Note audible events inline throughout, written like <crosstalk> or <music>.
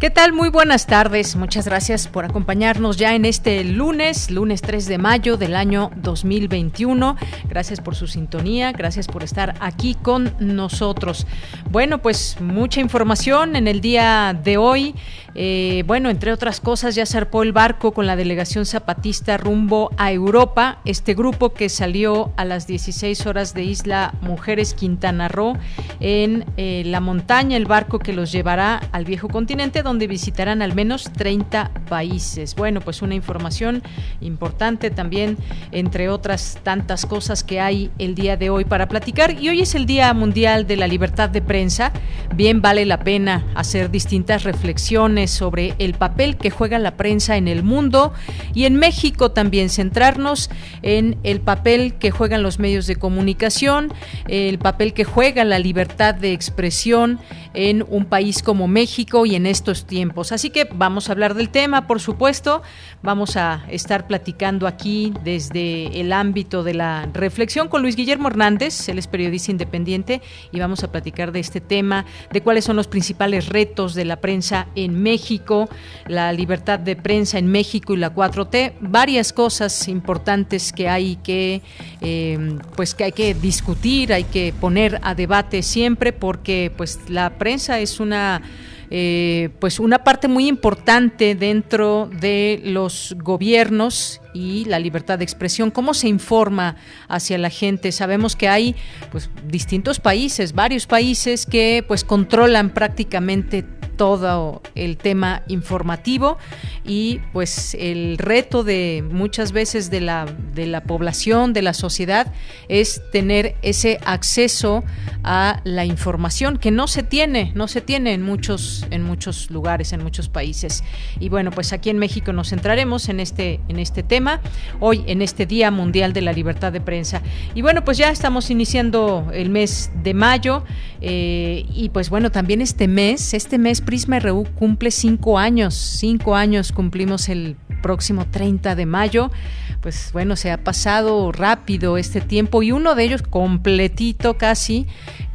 ¿Qué tal? Muy buenas tardes. Muchas gracias por acompañarnos ya en este lunes, lunes 3 de mayo del año 2021. Gracias por su sintonía, gracias por estar aquí con nosotros. Bueno, pues mucha información en el día de hoy. Eh, bueno, entre otras cosas, ya zarpó el barco con la delegación zapatista rumbo a Europa. Este grupo que salió a las 16 horas de Isla Mujeres Quintana Roo en eh, la montaña, el barco que los llevará al viejo continente, visitarán al menos 30 países. Bueno, pues una información importante también, entre otras tantas cosas que hay el día de hoy para platicar. Y hoy es el Día Mundial de la Libertad de Prensa. Bien vale la pena hacer distintas reflexiones sobre el papel que juega la prensa en el mundo y en México también centrarnos en el papel que juegan los medios de comunicación, el papel que juega la libertad de expresión en un país como México y en estos tiempos. Así que vamos a hablar del tema, por supuesto, vamos a estar platicando aquí desde el ámbito de la reflexión con Luis Guillermo Hernández, él es periodista independiente y vamos a platicar de este tema, de cuáles son los principales retos de la prensa en México la libertad de prensa en México y la 4T, varias cosas importantes que hay que, eh, pues que hay que discutir, hay que poner a debate siempre, porque pues la prensa es una eh, pues una parte muy importante dentro de los gobiernos y la libertad de expresión, cómo se informa hacia la gente. Sabemos que hay pues distintos países, varios países que pues controlan prácticamente todo el tema informativo y pues el reto de muchas veces de la, de la población, de la sociedad, es tener ese acceso a la información que no se tiene, no se tiene en muchos, en muchos lugares, en muchos países. Y bueno, pues aquí en México nos centraremos en este, en este tema, hoy en este Día Mundial de la Libertad de Prensa. Y bueno, pues ya estamos iniciando el mes de mayo eh, y pues bueno, también este mes, este mes Prisma RU cumple cinco años, cinco años cumplimos el próximo 30 de mayo. Pues bueno, se ha pasado rápido este tiempo y uno de ellos completito casi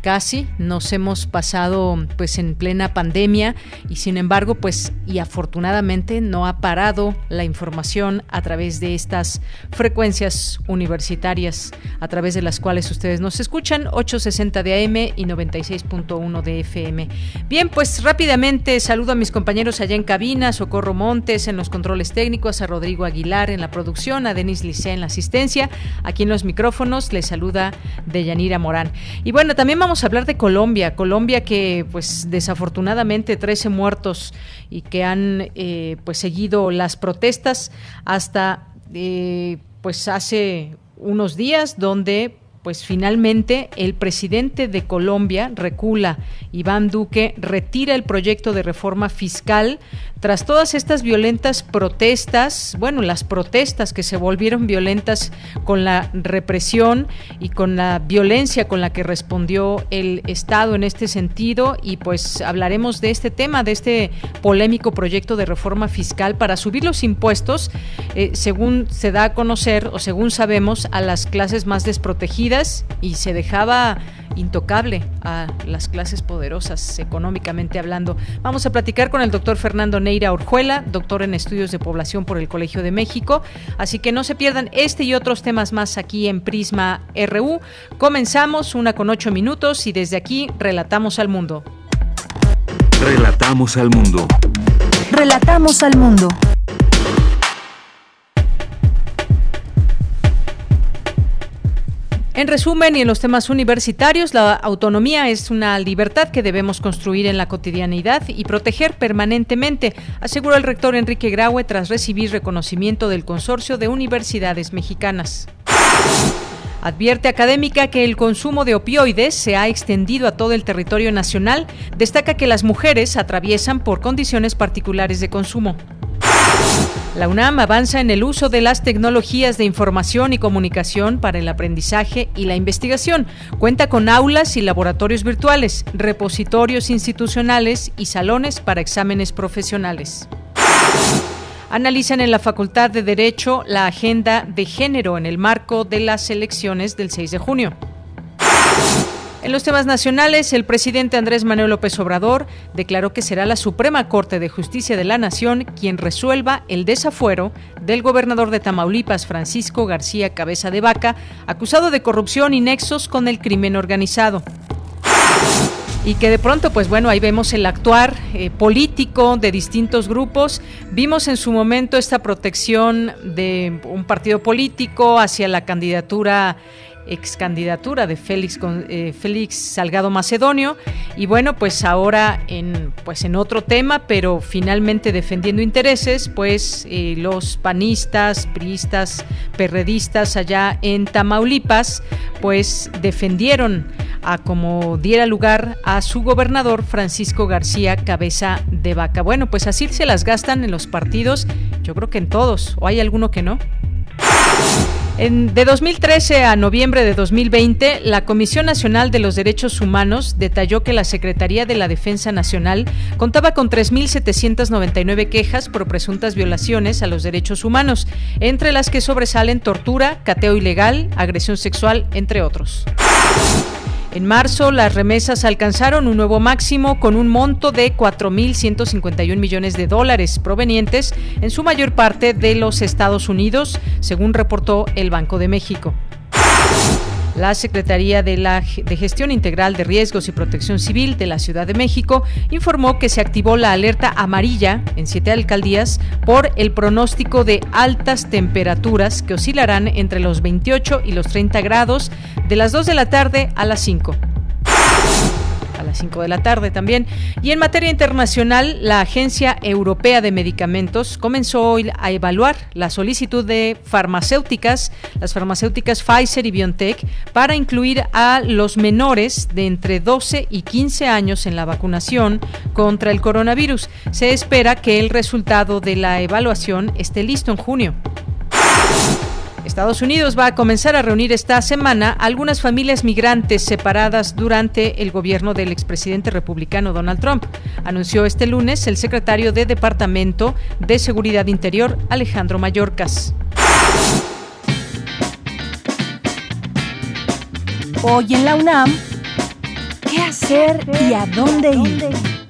casi nos hemos pasado pues en plena pandemia y sin embargo pues y afortunadamente no ha parado la información a través de estas frecuencias universitarias a través de las cuales ustedes nos escuchan 860 de AM y 96.1 de FM. Bien, pues rápidamente saludo a mis compañeros allá en cabina, Socorro Montes en los controles técnicos, a Rodrigo Aguilar en la producción, a Denis Licea en la asistencia, aquí en los micrófonos les saluda Deyanira Morán. Y bueno, también vamos a hablar de Colombia. Colombia que, pues, desafortunadamente, 13 muertos y que han, eh, pues, seguido las protestas hasta, eh, pues, hace unos días, donde pues finalmente el presidente de Colombia recula, Iván Duque, retira el proyecto de reforma fiscal tras todas estas violentas protestas, bueno, las protestas que se volvieron violentas con la represión y con la violencia con la que respondió el Estado en este sentido y pues hablaremos de este tema, de este polémico proyecto de reforma fiscal para subir los impuestos, eh, según se da a conocer o según sabemos, a las clases más desprotegidas y se dejaba intocable a las clases poderosas económicamente hablando. Vamos a platicar con el doctor Fernando Neira Orjuela, doctor en estudios de población por el Colegio de México. Así que no se pierdan este y otros temas más aquí en Prisma RU. Comenzamos una con ocho minutos y desde aquí relatamos al mundo. Relatamos al mundo. Relatamos al mundo. En resumen, y en los temas universitarios, la autonomía es una libertad que debemos construir en la cotidianidad y proteger permanentemente, aseguró el rector Enrique Graue tras recibir reconocimiento del Consorcio de Universidades Mexicanas. Advierte académica que el consumo de opioides se ha extendido a todo el territorio nacional. Destaca que las mujeres atraviesan por condiciones particulares de consumo. La UNAM avanza en el uso de las tecnologías de información y comunicación para el aprendizaje y la investigación. Cuenta con aulas y laboratorios virtuales, repositorios institucionales y salones para exámenes profesionales. Analizan en la Facultad de Derecho la agenda de género en el marco de las elecciones del 6 de junio. En los temas nacionales, el presidente Andrés Manuel López Obrador declaró que será la Suprema Corte de Justicia de la Nación quien resuelva el desafuero del gobernador de Tamaulipas, Francisco García Cabeza de Vaca, acusado de corrupción y nexos con el crimen organizado y que de pronto, pues bueno, ahí vemos el actuar eh, político de distintos grupos. Vimos en su momento esta protección de un partido político hacia la candidatura ex candidatura de Félix, eh, Félix Salgado Macedonio. Y bueno pues ahora en pues en otro tema pero finalmente defendiendo intereses pues eh, los panistas priistas perredistas allá en Tamaulipas pues defendieron a como diera lugar a su gobernador Francisco García Cabeza de Vaca. Bueno pues así se las gastan en los partidos yo creo que en todos o hay alguno que no de 2013 a noviembre de 2020, la Comisión Nacional de los Derechos Humanos detalló que la Secretaría de la Defensa Nacional contaba con 3.799 quejas por presuntas violaciones a los derechos humanos, entre las que sobresalen tortura, cateo ilegal, agresión sexual, entre otros. En marzo, las remesas alcanzaron un nuevo máximo con un monto de 4.151 millones de dólares provenientes en su mayor parte de los Estados Unidos, según reportó el Banco de México. La Secretaría de, la, de Gestión Integral de Riesgos y Protección Civil de la Ciudad de México informó que se activó la alerta amarilla en siete alcaldías por el pronóstico de altas temperaturas que oscilarán entre los 28 y los 30 grados de las 2 de la tarde a las 5 a las 5 de la tarde también. Y en materia internacional, la Agencia Europea de Medicamentos comenzó hoy a evaluar la solicitud de farmacéuticas, las farmacéuticas Pfizer y BioNTech, para incluir a los menores de entre 12 y 15 años en la vacunación contra el coronavirus. Se espera que el resultado de la evaluación esté listo en junio. Estados Unidos va a comenzar a reunir esta semana algunas familias migrantes separadas durante el gobierno del expresidente republicano Donald Trump, anunció este lunes el secretario de Departamento de Seguridad Interior, Alejandro Mayorkas. Hoy en la UNAM, ¿qué hacer y a dónde ir?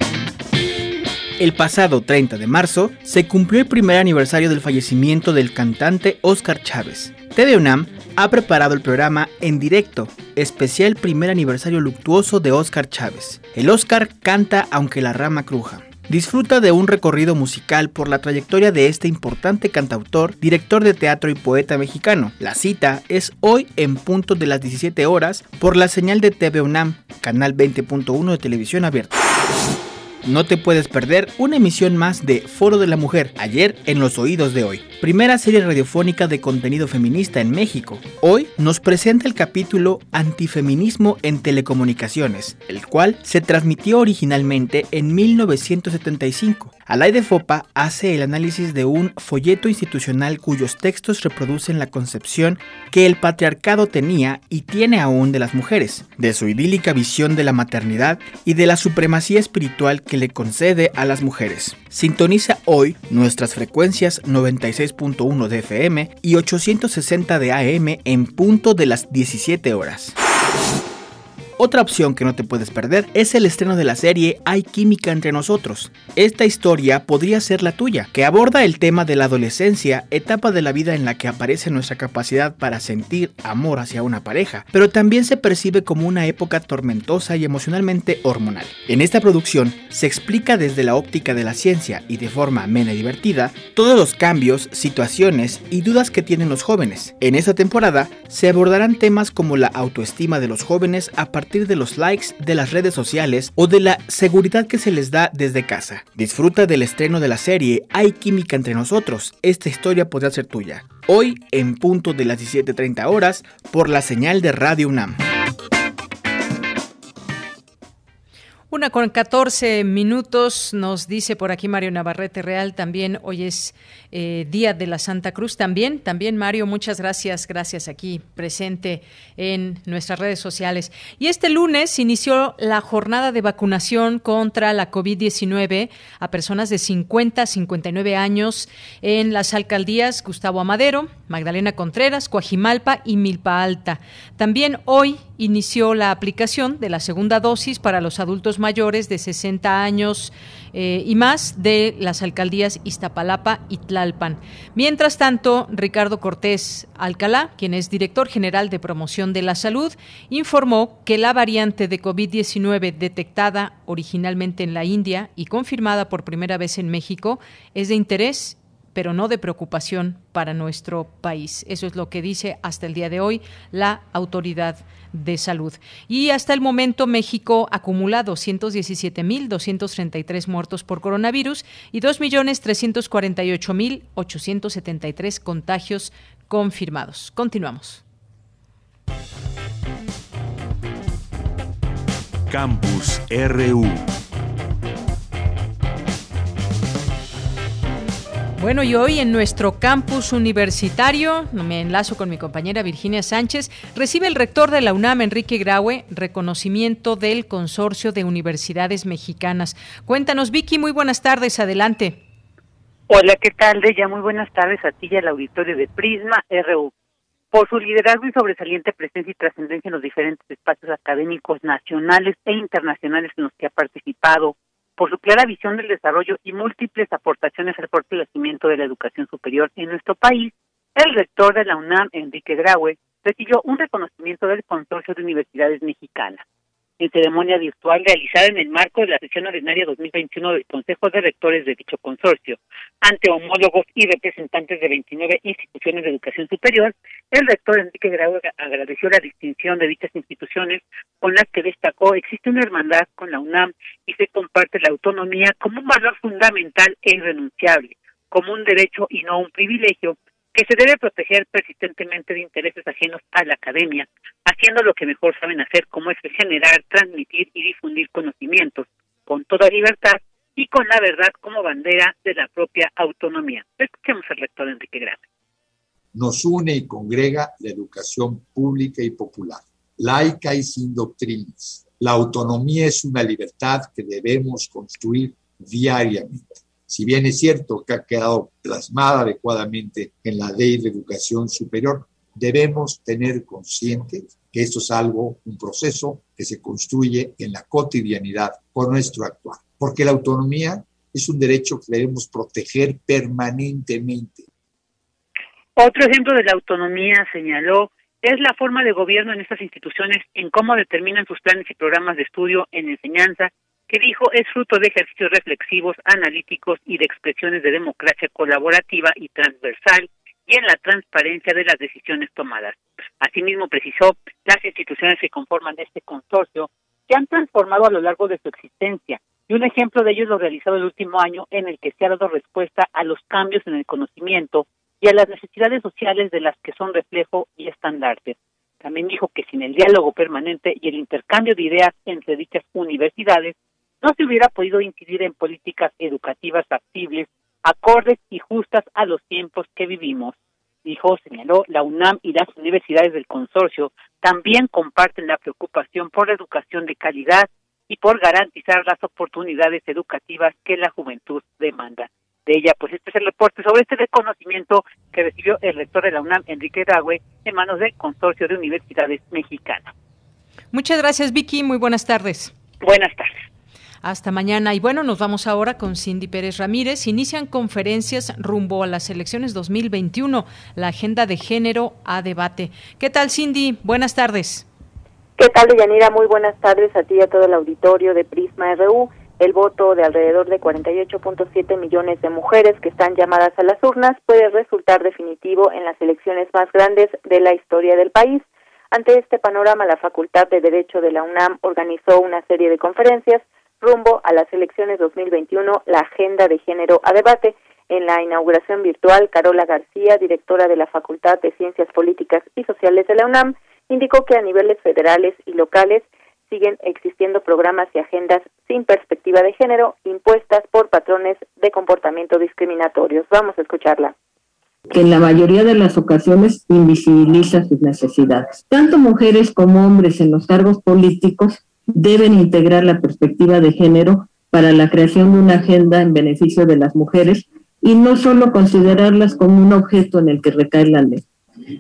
El pasado 30 de marzo se cumplió el primer aniversario del fallecimiento del cantante Oscar Chávez. TV UNAM ha preparado el programa en directo, especial primer aniversario luctuoso de Oscar Chávez. El Oscar canta aunque la rama cruja. Disfruta de un recorrido musical por la trayectoria de este importante cantautor, director de teatro y poeta mexicano. La cita es hoy en punto de las 17 horas por la señal de TV UNAM, canal 20.1 de televisión abierta. No te puedes perder una emisión más de Foro de la Mujer, ayer en los oídos de hoy. Primera serie radiofónica de contenido feminista en México. Hoy nos presenta el capítulo Antifeminismo en Telecomunicaciones, el cual se transmitió originalmente en 1975. Alaide Fopa hace el análisis de un folleto institucional cuyos textos reproducen la concepción que el patriarcado tenía y tiene aún de las mujeres, de su idílica visión de la maternidad y de la supremacía espiritual que le concede a las mujeres. Sintoniza hoy nuestras frecuencias 96.1 de FM y 860 de AM en punto de las 17 horas. Otra opción que no te puedes perder es el estreno de la serie Hay química entre nosotros. Esta historia podría ser la tuya, que aborda el tema de la adolescencia, etapa de la vida en la que aparece nuestra capacidad para sentir amor hacia una pareja, pero también se percibe como una época tormentosa y emocionalmente hormonal. En esta producción se explica desde la óptica de la ciencia y de forma amena y divertida todos los cambios, situaciones y dudas que tienen los jóvenes. En esta temporada se abordarán temas como la autoestima de los jóvenes a partir de los likes de las redes sociales o de la seguridad que se les da desde casa. Disfruta del estreno de la serie Hay química entre nosotros. Esta historia podría ser tuya. Hoy en punto de las 17.30 horas por la señal de Radio UNAM. Una con 14 minutos, nos dice por aquí Mario Navarrete Real, también hoy es eh, Día de la Santa Cruz, también, también Mario, muchas gracias, gracias aquí presente en nuestras redes sociales. Y este lunes inició la jornada de vacunación contra la COVID-19 a personas de 50 a 59 años en las alcaldías Gustavo Amadero, Magdalena Contreras, Coajimalpa y Milpa Alta. También hoy inició la aplicación de la segunda dosis para los adultos mayores de 60 años eh, y más de las alcaldías Iztapalapa y Tlalpan. Mientras tanto, Ricardo Cortés Alcalá, quien es director general de promoción de la salud, informó que la variante de COVID-19 detectada originalmente en la India y confirmada por primera vez en México es de interés pero no de preocupación para nuestro país. Eso es lo que dice hasta el día de hoy la autoridad de salud. Y hasta el momento México acumula 217.233 muertos por coronavirus y 2.348.873 contagios confirmados. Continuamos. Campus RU Bueno, y hoy en nuestro campus universitario, me enlazo con mi compañera Virginia Sánchez, recibe el rector de la UNAM, Enrique Graue, reconocimiento del Consorcio de Universidades Mexicanas. Cuéntanos, Vicky, muy buenas tardes, adelante. Hola, ¿qué tal, Deya? Muy buenas tardes a ti y al auditorio de Prisma RU. Por su liderazgo y sobresaliente presencia y trascendencia en los diferentes espacios académicos nacionales e internacionales en los que ha participado, por su clara visión del desarrollo y múltiples aportaciones al fortalecimiento de la educación superior en nuestro país, el rector de la UNAM, Enrique Graue, recibió un reconocimiento del Consorcio de Universidades Mexicanas en ceremonia virtual realizada en el marco de la sesión ordinaria 2021 del Consejo de Rectores de dicho consorcio, ante homólogos y representantes de 29 instituciones de educación superior, el rector Enrique Grau agradeció la distinción de dichas instituciones con las que destacó existe una hermandad con la UNAM y se comparte la autonomía como un valor fundamental e irrenunciable, como un derecho y no un privilegio que se debe proteger persistentemente de intereses ajenos a la academia, haciendo lo que mejor saben hacer, como es generar, transmitir y difundir conocimientos con toda libertad y con la verdad como bandera de la propia autonomía. Escuchemos al rector Enrique Grande. Nos une y congrega la educación pública y popular, laica y sin doctrinas. La autonomía es una libertad que debemos construir diariamente si bien es cierto que ha quedado plasmada adecuadamente en la ley de educación superior, debemos tener consciente que esto es algo, un proceso que se construye en la cotidianidad por nuestro actuar, porque la autonomía es un derecho que debemos proteger permanentemente. Otro ejemplo de la autonomía, señaló, es la forma de gobierno en estas instituciones en cómo determinan sus planes y programas de estudio en enseñanza que dijo es fruto de ejercicios reflexivos, analíticos y de expresiones de democracia colaborativa y transversal y en la transparencia de las decisiones tomadas. Asimismo, precisó, las instituciones que conforman este consorcio se han transformado a lo largo de su existencia y un ejemplo de ello es lo realizado el último año en el que se ha dado respuesta a los cambios en el conocimiento y a las necesidades sociales de las que son reflejo y estandarte. También dijo que sin el diálogo permanente y el intercambio de ideas entre dichas universidades, no se hubiera podido incidir en políticas educativas factibles, acordes y justas a los tiempos que vivimos. Dijo, señaló, la UNAM y las universidades del consorcio también comparten la preocupación por la educación de calidad y por garantizar las oportunidades educativas que la juventud demanda. De ella, pues este es el reporte sobre este reconocimiento que recibió el rector de la UNAM, Enrique Dagüe, en manos del Consorcio de Universidades Mexicanas. Muchas gracias, Vicky. Muy buenas tardes. Buenas tardes. Hasta mañana. Y bueno, nos vamos ahora con Cindy Pérez Ramírez. Inician conferencias rumbo a las elecciones 2021, la agenda de género a debate. ¿Qué tal, Cindy? Buenas tardes. ¿Qué tal, Deyanira? Muy buenas tardes a ti y a todo el auditorio de Prisma RU. El voto de alrededor de 48.7 millones de mujeres que están llamadas a las urnas puede resultar definitivo en las elecciones más grandes de la historia del país. Ante este panorama, la Facultad de Derecho de la UNAM organizó una serie de conferencias rumbo a las elecciones 2021, la agenda de género a debate. En la inauguración virtual, Carola García, directora de la Facultad de Ciencias Políticas y Sociales de la UNAM, indicó que a niveles federales y locales siguen existiendo programas y agendas sin perspectiva de género impuestas por patrones de comportamiento discriminatorios. Vamos a escucharla que en la mayoría de las ocasiones invisibiliza sus necesidades. Tanto mujeres como hombres en los cargos políticos deben integrar la perspectiva de género para la creación de una agenda en beneficio de las mujeres y no solo considerarlas como un objeto en el que recae la ley.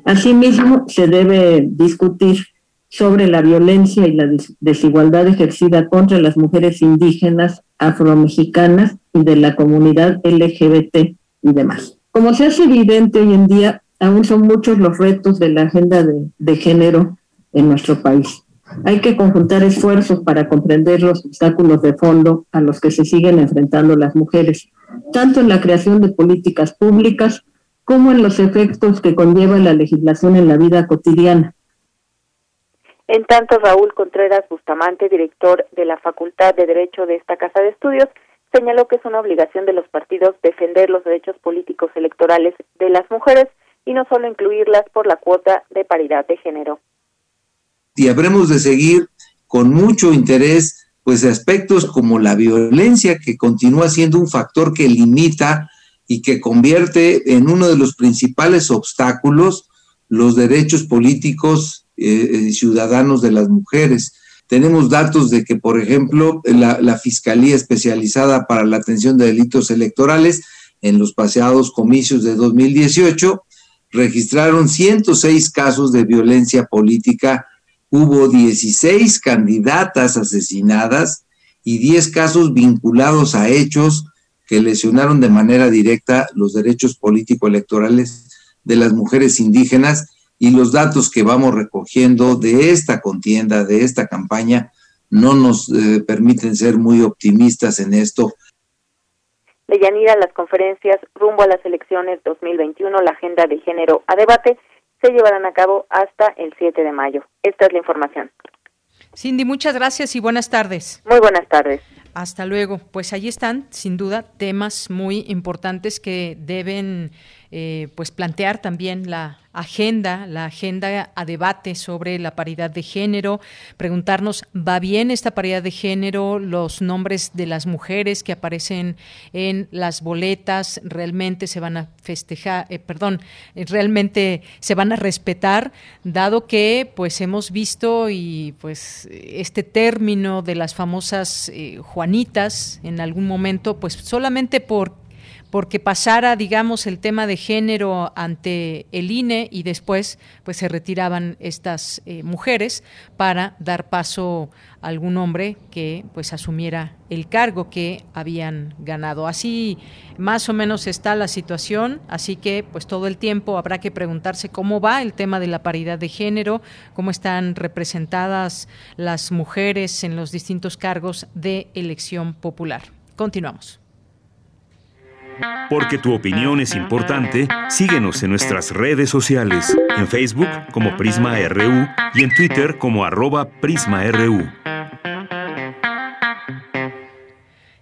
Asimismo, se debe discutir sobre la violencia y la desigualdad ejercida contra las mujeres indígenas, afromexicanas y de la comunidad LGBT y demás. Como se hace evidente hoy en día, aún son muchos los retos de la agenda de, de género en nuestro país. Hay que conjuntar esfuerzos para comprender los obstáculos de fondo a los que se siguen enfrentando las mujeres, tanto en la creación de políticas públicas como en los efectos que conlleva la legislación en la vida cotidiana. En tanto, Raúl Contreras Bustamante, director de la Facultad de Derecho de esta Casa de Estudios, señaló que es una obligación de los partidos defender los derechos políticos electorales de las mujeres y no solo incluirlas por la cuota de paridad de género y habremos de seguir con mucho interés pues aspectos como la violencia que continúa siendo un factor que limita y que convierte en uno de los principales obstáculos los derechos políticos eh, ciudadanos de las mujeres. Tenemos datos de que, por ejemplo, la, la, Fiscalía Especializada para la Atención de Delitos Electorales en los paseados comicios de 2018 registraron 106 casos de violencia política hubo 16 candidatas asesinadas y 10 casos vinculados a hechos que lesionaron de manera directa los derechos político-electorales de las mujeres indígenas y los datos que vamos recogiendo de esta contienda, de esta campaña, no nos eh, permiten ser muy optimistas en esto. De Yanira, las conferencias rumbo a las elecciones 2021, la agenda de género a debate, se llevarán a cabo hasta el 7 de mayo. Esta es la información. Cindy, muchas gracias y buenas tardes. Muy buenas tardes. Hasta luego. Pues allí están, sin duda, temas muy importantes que deben eh, pues plantear también la agenda, la agenda a debate sobre la paridad de género, preguntarnos, ¿va bien esta paridad de género? Los nombres de las mujeres que aparecen en las boletas realmente se van a festejar, eh, perdón, realmente se van a respetar, dado que pues hemos visto y pues este término de las famosas eh, Juanitas en algún momento, pues solamente por porque pasara, digamos, el tema de género ante el INE y después pues se retiraban estas eh, mujeres para dar paso a algún hombre que pues asumiera el cargo que habían ganado. Así más o menos está la situación, así que pues todo el tiempo habrá que preguntarse cómo va el tema de la paridad de género, cómo están representadas las mujeres en los distintos cargos de elección popular. Continuamos. Porque tu opinión es importante, síguenos en nuestras redes sociales, en Facebook como Prisma RU y en Twitter como arroba PrismaRU.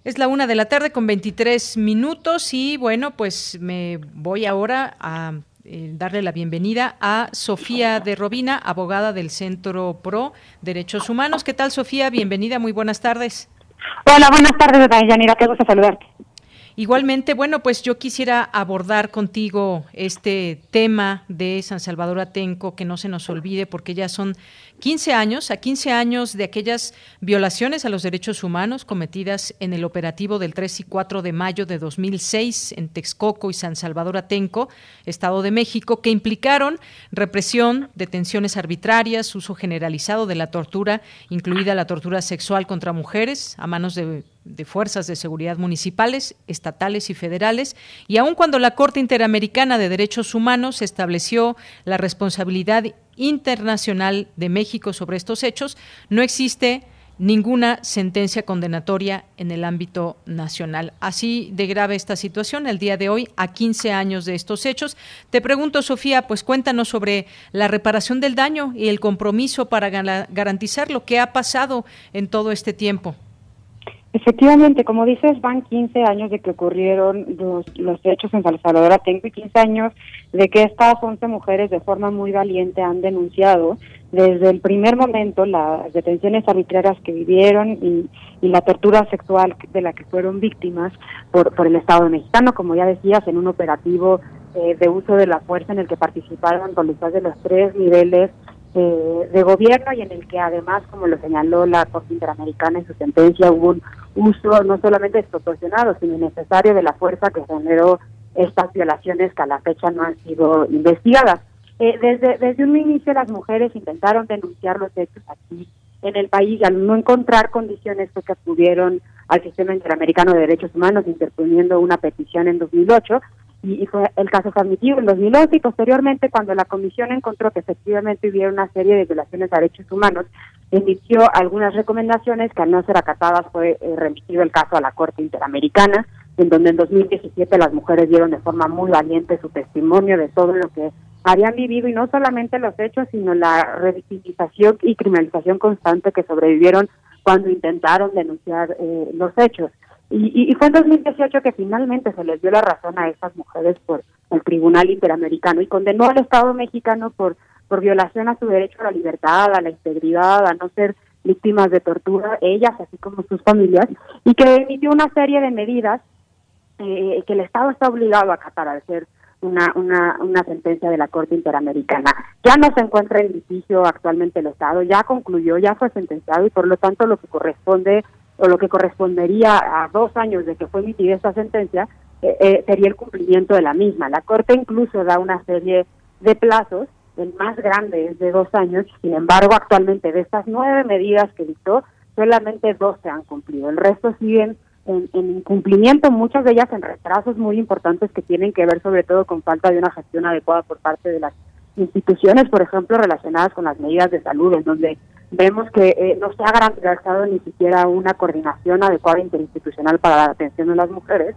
Es la una de la tarde con 23 minutos y bueno, pues me voy ahora a eh, darle la bienvenida a Sofía de Robina, abogada del Centro Pro Derechos Humanos. ¿Qué tal, Sofía? Bienvenida, muy buenas tardes. Hola, buenas tardes, Yanira, qué gusto saludarte. Igualmente, bueno, pues yo quisiera abordar contigo este tema de San Salvador Atenco, que no se nos olvide, porque ya son 15 años, a 15 años de aquellas violaciones a los derechos humanos cometidas en el operativo del 3 y 4 de mayo de 2006 en Texcoco y San Salvador Atenco, Estado de México, que implicaron represión, detenciones arbitrarias, uso generalizado de la tortura, incluida la tortura sexual contra mujeres a manos de de fuerzas de seguridad municipales, estatales y federales, y aun cuando la Corte Interamericana de Derechos Humanos estableció la responsabilidad internacional de México sobre estos hechos, no existe ninguna sentencia condenatoria en el ámbito nacional. Así de grave esta situación el día de hoy, a 15 años de estos hechos. Te pregunto, Sofía, pues cuéntanos sobre la reparación del daño y el compromiso para garantizar lo que ha pasado en todo este tiempo. Efectivamente, como dices, van 15 años de que ocurrieron los, los hechos en San Salvador. Atenco y 15 años de que estas 11 mujeres de forma muy valiente han denunciado desde el primer momento las detenciones arbitrarias que vivieron y, y la tortura sexual de la que fueron víctimas por, por el Estado mexicano, como ya decías, en un operativo eh, de uso de la fuerza en el que participaron policías de los tres niveles eh, de gobierno y en el que además, como lo señaló la Corte Interamericana en su sentencia, hubo un uso no solamente desproporcionado, sino innecesario de la fuerza que generó estas violaciones que a la fecha no han sido investigadas. Eh, desde, desde un inicio las mujeres intentaron denunciar los hechos aquí en el país y al no encontrar condiciones fue que acudieron al Sistema Interamericano de Derechos Humanos interponiendo una petición en 2008 y, fue el caso fue admitido en 2011 y posteriormente cuando la comisión encontró que efectivamente hubiera una serie de violaciones a derechos humanos, emitió algunas recomendaciones que al no ser acatadas fue eh, remitido el caso a la Corte Interamericana, en donde en 2017 las mujeres dieron de forma muy valiente su testimonio de todo lo que habían vivido y no solamente los hechos, sino la revictimización y criminalización constante que sobrevivieron cuando intentaron denunciar eh, los hechos. Y, fue en 2018 que finalmente se les dio la razón a estas mujeres por el Tribunal Interamericano y condenó al Estado mexicano por, por violación a su derecho a la libertad, a la integridad, a no ser víctimas de tortura, ellas así como sus familias, y que emitió una serie de medidas eh, que el Estado está obligado a acatar al ser una, una, una sentencia de la Corte Interamericana. Ya no se encuentra en litigio actualmente el Estado, ya concluyó, ya fue sentenciado y por lo tanto lo que corresponde o lo que correspondería a dos años de que fue emitida esta sentencia, eh, eh, sería el cumplimiento de la misma. La Corte incluso da una serie de plazos, el más grande es de dos años, sin embargo actualmente de estas nueve medidas que dictó, solamente dos se han cumplido, el resto siguen en, en, incumplimiento, muchas de ellas en retrasos muy importantes que tienen que ver sobre todo con falta de una gestión adecuada por parte de las instituciones, por ejemplo, relacionadas con las medidas de salud, en donde vemos que eh, no se ha garantizado ni siquiera una coordinación adecuada interinstitucional para la atención de las mujeres.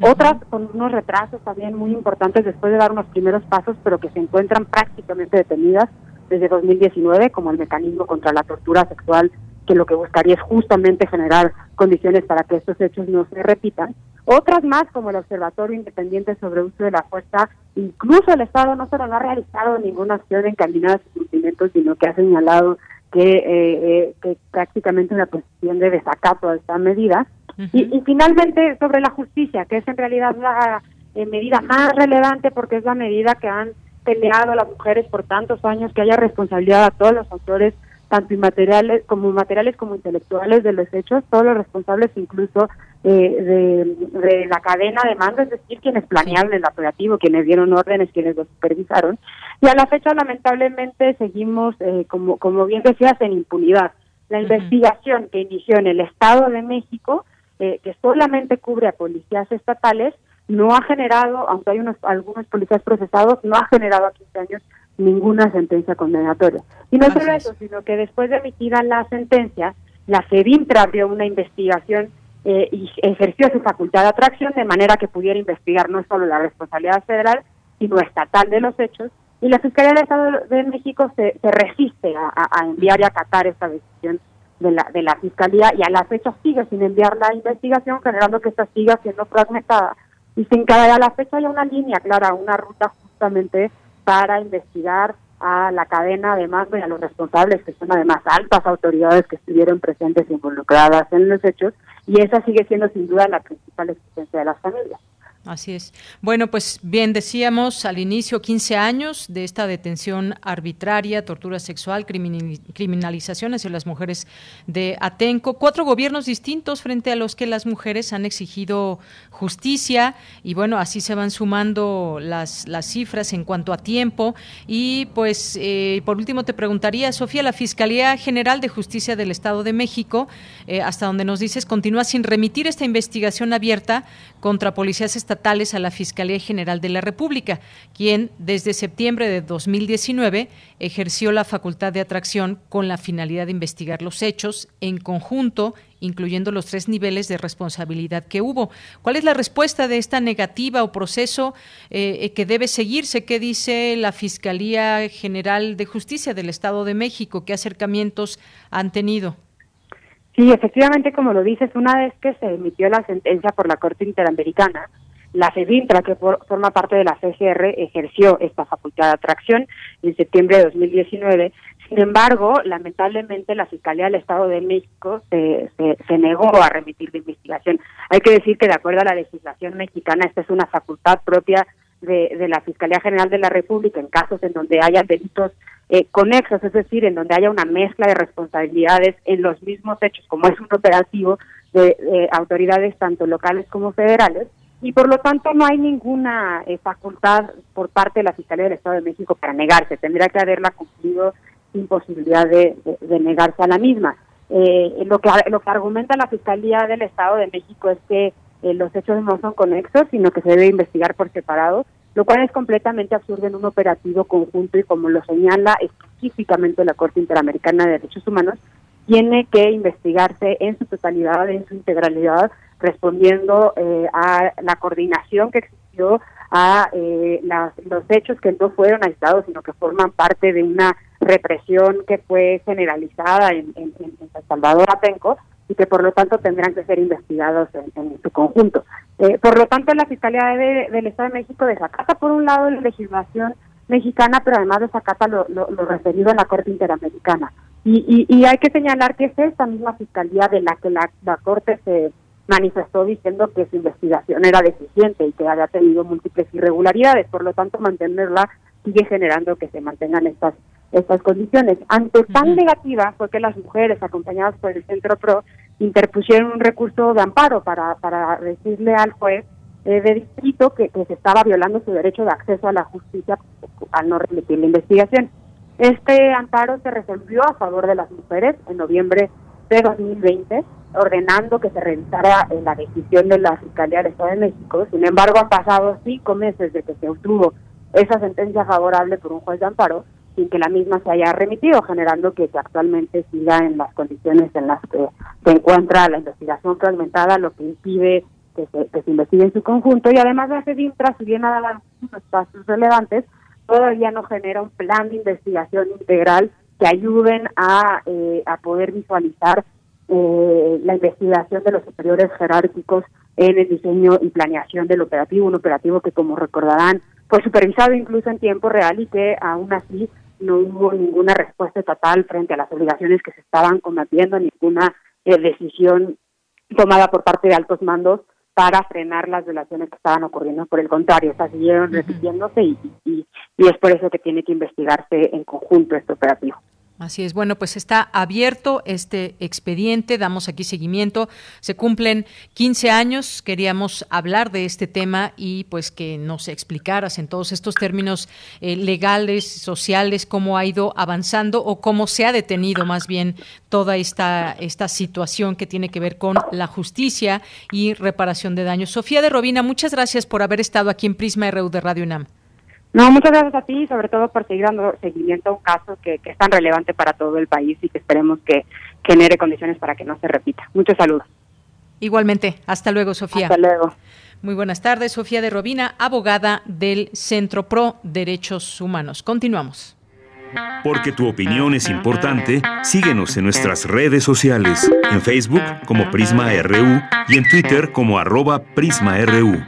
Otras con unos retrasos también muy importantes después de dar unos primeros pasos, pero que se encuentran prácticamente detenidas desde 2019, como el mecanismo contra la tortura sexual, que lo que buscaría es justamente generar condiciones para que estos hechos no se repitan. Otras más, como el Observatorio Independiente sobre Uso de la Fuerza, incluso el Estado no solo no ha realizado ninguna acción encaminada a su cumplimiento, sino que ha señalado que, eh, eh, que prácticamente una posición de desacato a esta medida. y, finalmente sobre la justicia, que es en realidad la eh, medida más relevante porque es la medida que han peleado las mujeres por tantos años, que haya responsabilidad a todos los autores tanto inmateriales como materiales como intelectuales de los hechos, todos los responsables incluso eh, de, la cadena de mando, es decir, quienes planearon el operativo, quienes dieron órdenes, quienes lo supervisaron. Y a la fecha, lamentablemente, seguimos, eh, como, como bien decías, en impunidad. La investigación que inició en el Estado de México, eh, que solamente cubre a policías estatales, no ha generado, aunque hay unos algunos policías procesados, no ha generado a 15 años ninguna sentencia condenatoria. Y no solo eso, sino que después de emitida la sentencia, la FEDINTRA abrió una investigación eh, y ejerció su facultad de atracción de manera que pudiera investigar no solo la responsabilidad federal, sino estatal de los hechos. Y la Fiscalía del Estado de México se, se resiste a, enviar y acatar esta decisión de la, de la Fiscalía y a la fecha sigue sin enviar la investigación, generando que esta siga siendo fragmentada. Y sin que a la fecha haya una línea clara, una ruta justamente para investigar a la cadena de a los responsables que son además altas autoridades que estuvieron presentes e involucradas en los hechos y esa sigue siendo sin duda la principal existencia de las familias. Así es. Bueno, pues bien decíamos al inicio 15 años de esta detención arbitraria, tortura sexual, criminalización hacia las mujeres de Atenco. Cuatro gobiernos distintos frente a los que las mujeres han exigido justicia y bueno, así se van sumando las, las cifras en cuanto a tiempo. Y pues eh, por último te preguntaría, Sofía, la Fiscalía General de Justicia del Estado de México, eh, hasta donde nos dices, continúa sin remitir esta investigación abierta contra policías estatales a la Fiscalía General de la República, quien desde septiembre de 2019 ejerció la facultad de atracción con la finalidad de investigar los hechos en conjunto incluyendo los tres niveles de responsabilidad que hubo. ¿Cuál es la respuesta de esta negativa o proceso eh, que debe seguirse? ¿Qué dice la Fiscalía General de Justicia del Estado de México? ¿Qué acercamientos han tenido? Sí, efectivamente, como lo dices, una vez que se emitió la sentencia por la Corte Interamericana, la CEDINTRA, que forma parte de la CGR, ejerció esta facultad de atracción en septiembre de 2019. Sin embargo, lamentablemente la Fiscalía del Estado de México se, se, negó a remitir la investigación. Hay que decir que de acuerdo a la legislación mexicana, esta es una facultad propia de, de la Fiscalía General de la República en casos en donde haya delitos eh, conexos, es decir, en donde haya una mezcla de responsabilidades en los mismos hechos, como es un operativo de autoridades tanto locales como federales, y por lo tanto no hay ninguna eh, facultad por parte de la Fiscalía del Estado de México para negarse, tendría que haberla cumplido sin posibilidad de, negarse a la misma. Eh, lo, que, lo que argumenta la Fiscalía del Estado de México es que eh, los hechos no son conexos, sino que se debe investigar por separado, lo cual es completamente absurdo en un operativo conjunto y como lo señala específicamente la Corte Interamericana de Derechos Humanos, tiene que investigarse en su totalidad, en su integralidad, respondiendo eh, a la coordinación que existió, a eh, los hechos que no fueron aislados, sino que forman parte de una represión que fue generalizada en, en, San Salvador Atenco y que por lo tanto tendrán que ser investigados en, su conjunto. Eh, por lo tanto, la Fiscalía del Estado de México desacata por un lado la legislación mexicana, pero además desacata lo, lo, referido a la Corte Interamericana. Y, y, hay que señalar que es esta misma Fiscalía de la que la, la Corte se manifestó diciendo que su investigación era deficiente y que había tenido múltiples irregularidades, por lo tanto mantenerla sigue generando que se mantengan estas estas condiciones. Ante tan negativa fue que las mujeres acompañadas por el Centro PRO interpusieron un recurso de amparo para, para decirle al juez eh, de distrito que, se estaba violando su derecho de acceso a la justicia al no remitir la investigación. Este amparo se resolvió a favor de las mujeres en noviembre de 2020 ordenando que se revisara eh, la decisión de la Fiscalía del Estado de México. Sin embargo, han pasado cinco meses de que se obtuvo esa sentencia favorable por un juez de amparo sin que la misma se haya remitido, generando que, actualmente siga en las condiciones en las que se encuentra la investigación fragmentada, lo que impide que se, investigue en su conjunto. Y además la CEDINTRA, si bien ha dado unos pasos relevantes, todavía no genera un plan de investigación integral que ayuden a, eh, a poder visualizar eh, la investigación de los superiores jerárquicos en el diseño y planeación del operativo, un operativo que como recordarán fue supervisado incluso en tiempo real y que aún así no hubo ninguna respuesta estatal frente a las obligaciones que se estaban combatiendo, ninguna eh, decisión tomada por parte de altos mandos para frenar las violaciones que estaban ocurriendo. Por el contrario, estas siguieron repitiéndose y, y es por eso que tiene que investigarse en conjunto este operativo. Así es. Bueno, pues está abierto este expediente, damos aquí seguimiento. Se cumplen 15 años, queríamos hablar de este tema y pues que nos explicaras en todos estos términos eh, legales, sociales, cómo ha ido avanzando o cómo se ha detenido más bien toda esta, esta situación que tiene que ver con la justicia y reparación de daños. Sofía de Robina, muchas gracias por haber estado aquí en Prisma RU de Radio UNAM. No, muchas gracias a ti, sobre todo por seguir dando seguimiento a un caso que, es tan relevante para todo el país y que esperemos que genere condiciones para que no se repita. Muchos saludos. Igualmente. Hasta luego, Sofía. Hasta luego. Muy buenas tardes, Sofía de Robina, abogada del Centro Pro Derechos Humanos. Continuamos. Porque tu opinión es importante, síguenos en nuestras redes sociales, en Facebook como Prisma RU y en Twitter como arroba PrismaRU.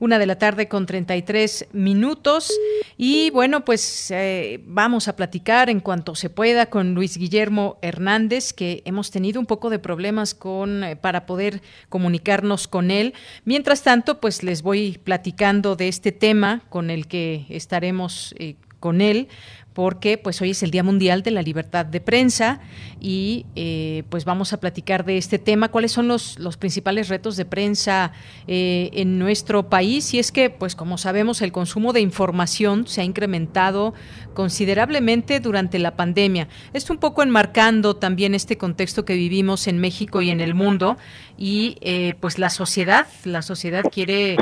Una de la tarde con 33 minutos. Y bueno, pues eh, vamos a platicar en cuanto se pueda con Luis Guillermo Hernández, que hemos tenido un poco de problemas con eh, para poder comunicarnos con él. Mientras tanto, pues les voy platicando de este tema con el que estaremos eh, con él porque pues hoy es el Día Mundial de la Libertad de Prensa y eh, pues vamos a platicar de este tema, cuáles son los, los principales retos de prensa eh, en nuestro país y es que pues como sabemos el consumo de información se ha incrementado considerablemente durante la pandemia. Esto un poco enmarcando también este contexto que vivimos en México y en el mundo y eh, pues la sociedad, la sociedad quiere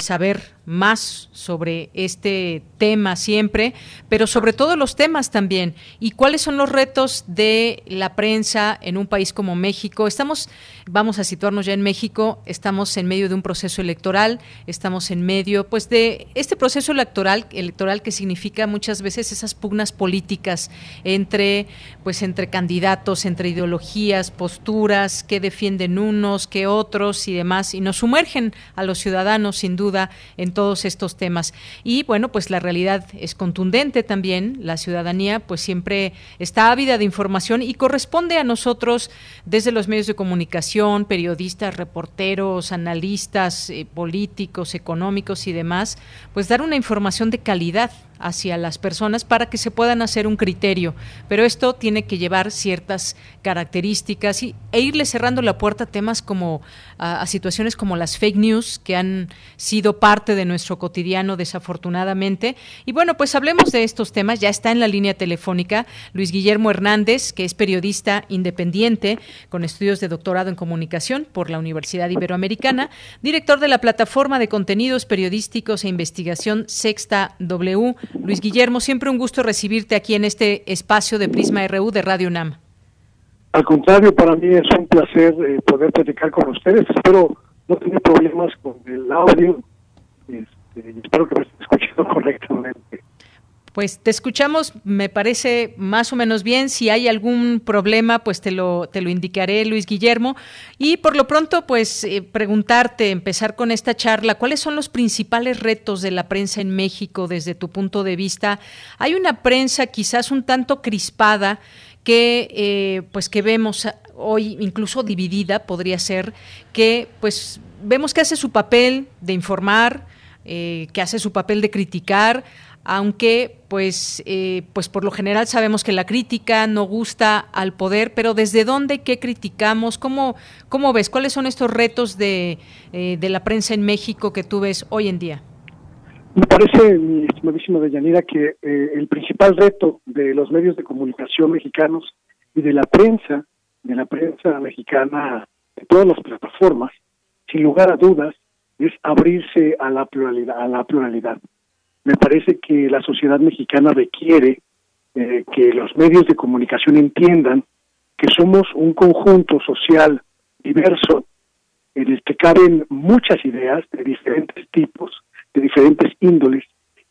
saber más sobre este tema siempre, pero sobre todo los temas también. ¿Y cuáles son los retos de la prensa en un país como México? Estamos, vamos a situarnos ya en México, estamos en medio de un proceso electoral, estamos en medio, pues, de este proceso electoral, electoral que significa muchas veces esas pugnas políticas entre, pues, entre candidatos, entre ideologías, posturas, que defienden unos, que otros y demás, y nos sumergen a los ciudadanos, sin duda, en todos estos temas. Y bueno, pues la realidad es contundente también, la ciudadanía pues siempre está ávida de información y corresponde a nosotros desde los medios de comunicación, periodistas, reporteros, analistas, eh, políticos, económicos y demás, pues dar una información de calidad hacia las personas para que se puedan hacer un criterio. Pero esto tiene que llevar ciertas características y, e irle cerrando la puerta a temas como a, situaciones como las fake news que han sido parte de nuestro cotidiano desafortunadamente. Y bueno, pues hablemos de estos temas. Ya está en la línea telefónica Luis Guillermo Hernández, que es periodista independiente con estudios de doctorado en comunicación por la Universidad Iberoamericana, director de la plataforma de contenidos periodísticos e investigación Sexta W Luis Guillermo, siempre un gusto recibirte aquí en este espacio de Prisma RU de Radio UNAM. Al contrario, para mí es un placer eh, poder platicar con ustedes. Espero no tener problemas con el audio. Este, espero que me estén escuchando correctamente. Pues te escuchamos, me parece más o menos bien. Si hay algún problema, pues te lo, te lo indicaré, Luis Guillermo. Y por lo pronto, pues eh, preguntarte, empezar con esta charla, ¿cuáles son los principales retos de la prensa en México desde tu punto de vista? Hay una prensa quizás un tanto crispada que eh, pues que vemos hoy incluso dividida podría ser que pues vemos que hace su papel de informar eh, que hace su papel de criticar aunque pues, eh, pues por lo general sabemos que la crítica no gusta al poder, pero ¿desde dónde qué criticamos? ¿Cómo, cómo ves? ¿Cuáles son estos retos de, eh, de la prensa en México que tú ves hoy en día? Me parece, mi estimadísima Deyanira, que eh, el principal reto de los medios de comunicación mexicanos y de la prensa, de la prensa mexicana, de todas las plataformas, sin lugar a dudas, es abrirse a la pluralidad, a la pluralidad me parece que la sociedad mexicana requiere eh, que los medios de comunicación entiendan que somos un conjunto social diverso en el que caben muchas ideas de diferentes tipos, de diferentes índoles,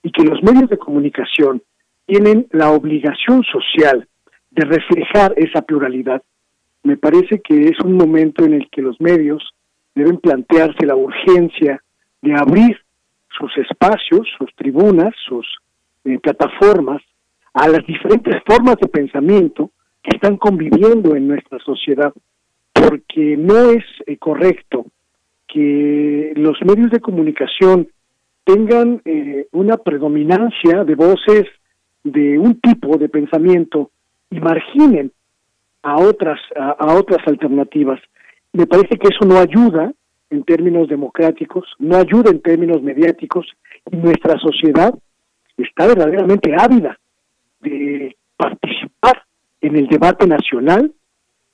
y que los medios de comunicación tienen la obligación social de reflejar esa pluralidad. Me parece que es un momento en el que los medios deben plantearse la urgencia de abrir sus espacios, sus tribunas, sus eh, plataformas a las diferentes formas de pensamiento que están conviviendo en nuestra sociedad, porque no es eh, correcto que los medios de comunicación tengan eh, una predominancia de voces de un tipo de pensamiento y marginen a otras a otras alternativas. Me parece que eso no ayuda en términos democráticos, no ayuda en términos mediáticos y nuestra sociedad está verdaderamente ávida de participar en el debate nacional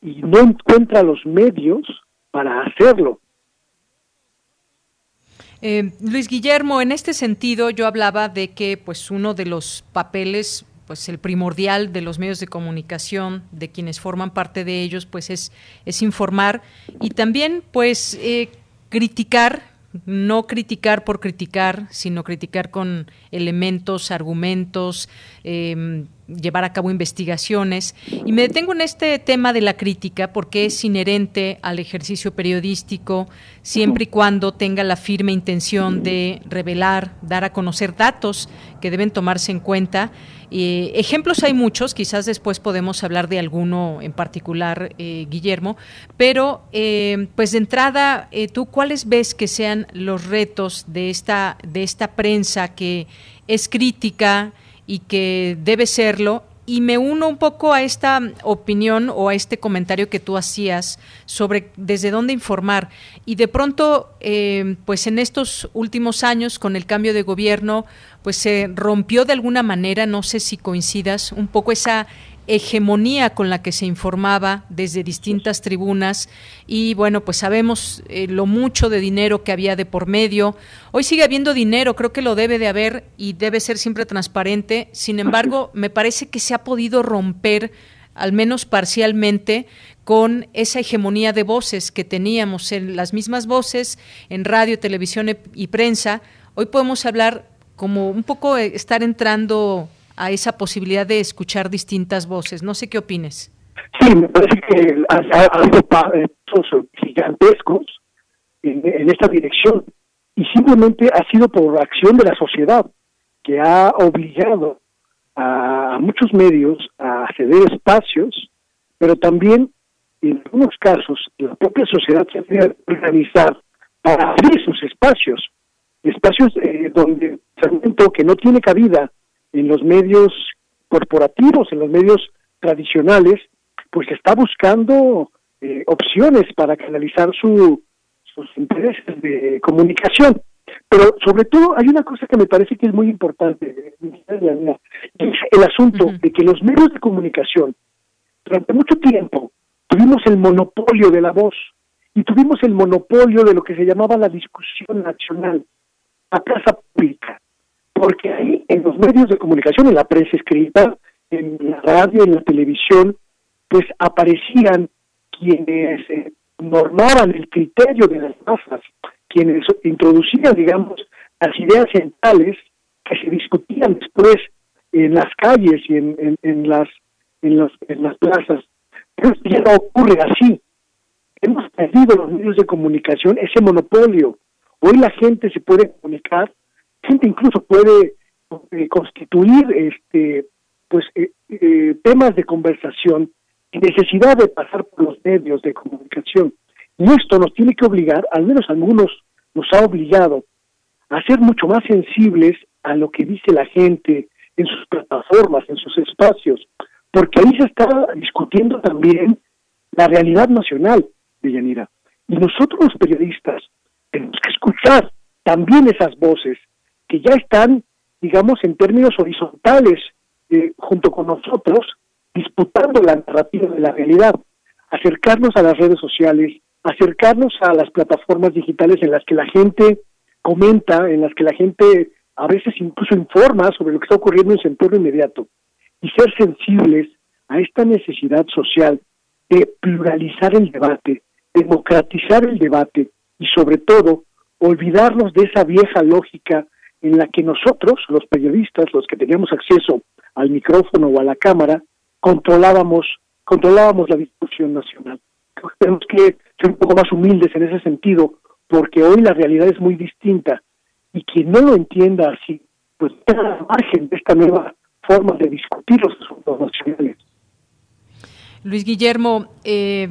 y no encuentra los medios para hacerlo. Eh, Luis Guillermo, en este sentido yo hablaba de que pues uno de los papeles pues el primordial de los medios de comunicación, de quienes forman parte de ellos, pues es, es informar y también pues eh, criticar, no criticar por criticar, sino criticar con elementos, argumentos, em, llevar a cabo investigaciones. Y me detengo en este tema de la crítica porque es inherente al ejercicio periodístico, siempre y cuando tenga la firme intención de revelar, dar a conocer datos que deben tomarse en cuenta. Eh, ejemplos hay muchos, quizás después podemos hablar de alguno en particular, eh, Guillermo, pero eh, pues de entrada, ¿tú cuáles ves que sean los retos de esta, de esta prensa que es crítica y que debe serlo y me uno un poco a esta opinión o a este comentario que tú hacías sobre desde dónde informar. Y de pronto, eh, pues en estos últimos años, con el cambio de gobierno, pues se rompió de alguna manera, no sé si coincidas, un poco esa hegemonía con la que se informaba desde distintas tribunas y bueno, pues sabemos eh, lo mucho de dinero que había de por medio. Hoy sigue habiendo dinero, creo que lo debe de haber y debe ser siempre transparente. Sin embargo, <laughs> me parece que se ha podido romper al menos parcialmente con esa hegemonía de voces que teníamos en las mismas voces en radio, televisión y prensa. Hoy podemos hablar como un poco eh, estar entrando a esa posibilidad de escuchar distintas voces. No sé qué opines. Sí, me parece que ha, habido pasos gigantescos en, esta dirección y simplemente ha sido por acción de la sociedad que ha obligado a, muchos medios a ceder espacios, pero también en algunos casos la propia sociedad se ha organizar para abrir sus espacios, espacios eh, donde segmento que no tiene cabida en los medios corporativos, en los medios tradicionales, pues está buscando eh, opciones para canalizar su, sus intereses de comunicación. Pero sobre todo hay una cosa que me parece que es muy importante, el asunto de que los medios de comunicación durante mucho tiempo tuvimos el monopolio de la voz y tuvimos el monopolio de lo que se llamaba la discusión nacional, la plaza pública porque ahí en los medios de comunicación, en la prensa escrita, en la radio, en la televisión, pues aparecían quienes eh, normaban el criterio de las masas, quienes introducían, digamos, las ideas centrales que se discutían después en las calles y en, en, las en, los, en las plazas. Pero ya no ocurre así. Hemos perdido los medios de comunicación ese monopolio. Hoy la gente se puede comunicar gente incluso puede eh, constituir este pues eh, eh, temas de conversación sin necesidad de pasar por los medios de comunicación. Y esto nos tiene que obligar, al menos algunos nos ha obligado, a ser mucho más sensibles a lo que dice la gente en sus plataformas, en sus espacios, porque ahí se está discutiendo también la realidad nacional de Yanira. Y nosotros los periodistas tenemos que escuchar también esas voces que ya están, digamos, en términos horizontales, eh, junto con nosotros, disputando la narrativa de la realidad, acercarnos a las redes sociales, acercarnos a las plataformas digitales en las que la gente comenta, en las que la gente a veces incluso informa sobre lo que está ocurriendo en su entorno inmediato, y ser sensibles a esta necesidad social de pluralizar el debate, democratizar el debate y sobre todo olvidarnos de esa vieja lógica en la que nosotros, los periodistas, los que teníamos acceso al micrófono o a la cámara, controlábamos, controlábamos la discusión nacional. tenemos que ser un poco más humildes en ese sentido, porque hoy la realidad es muy distinta y quien no lo entienda así, pues está al margen de esta nueva forma de discutir los asuntos nacionales. Luis Guillermo, eh,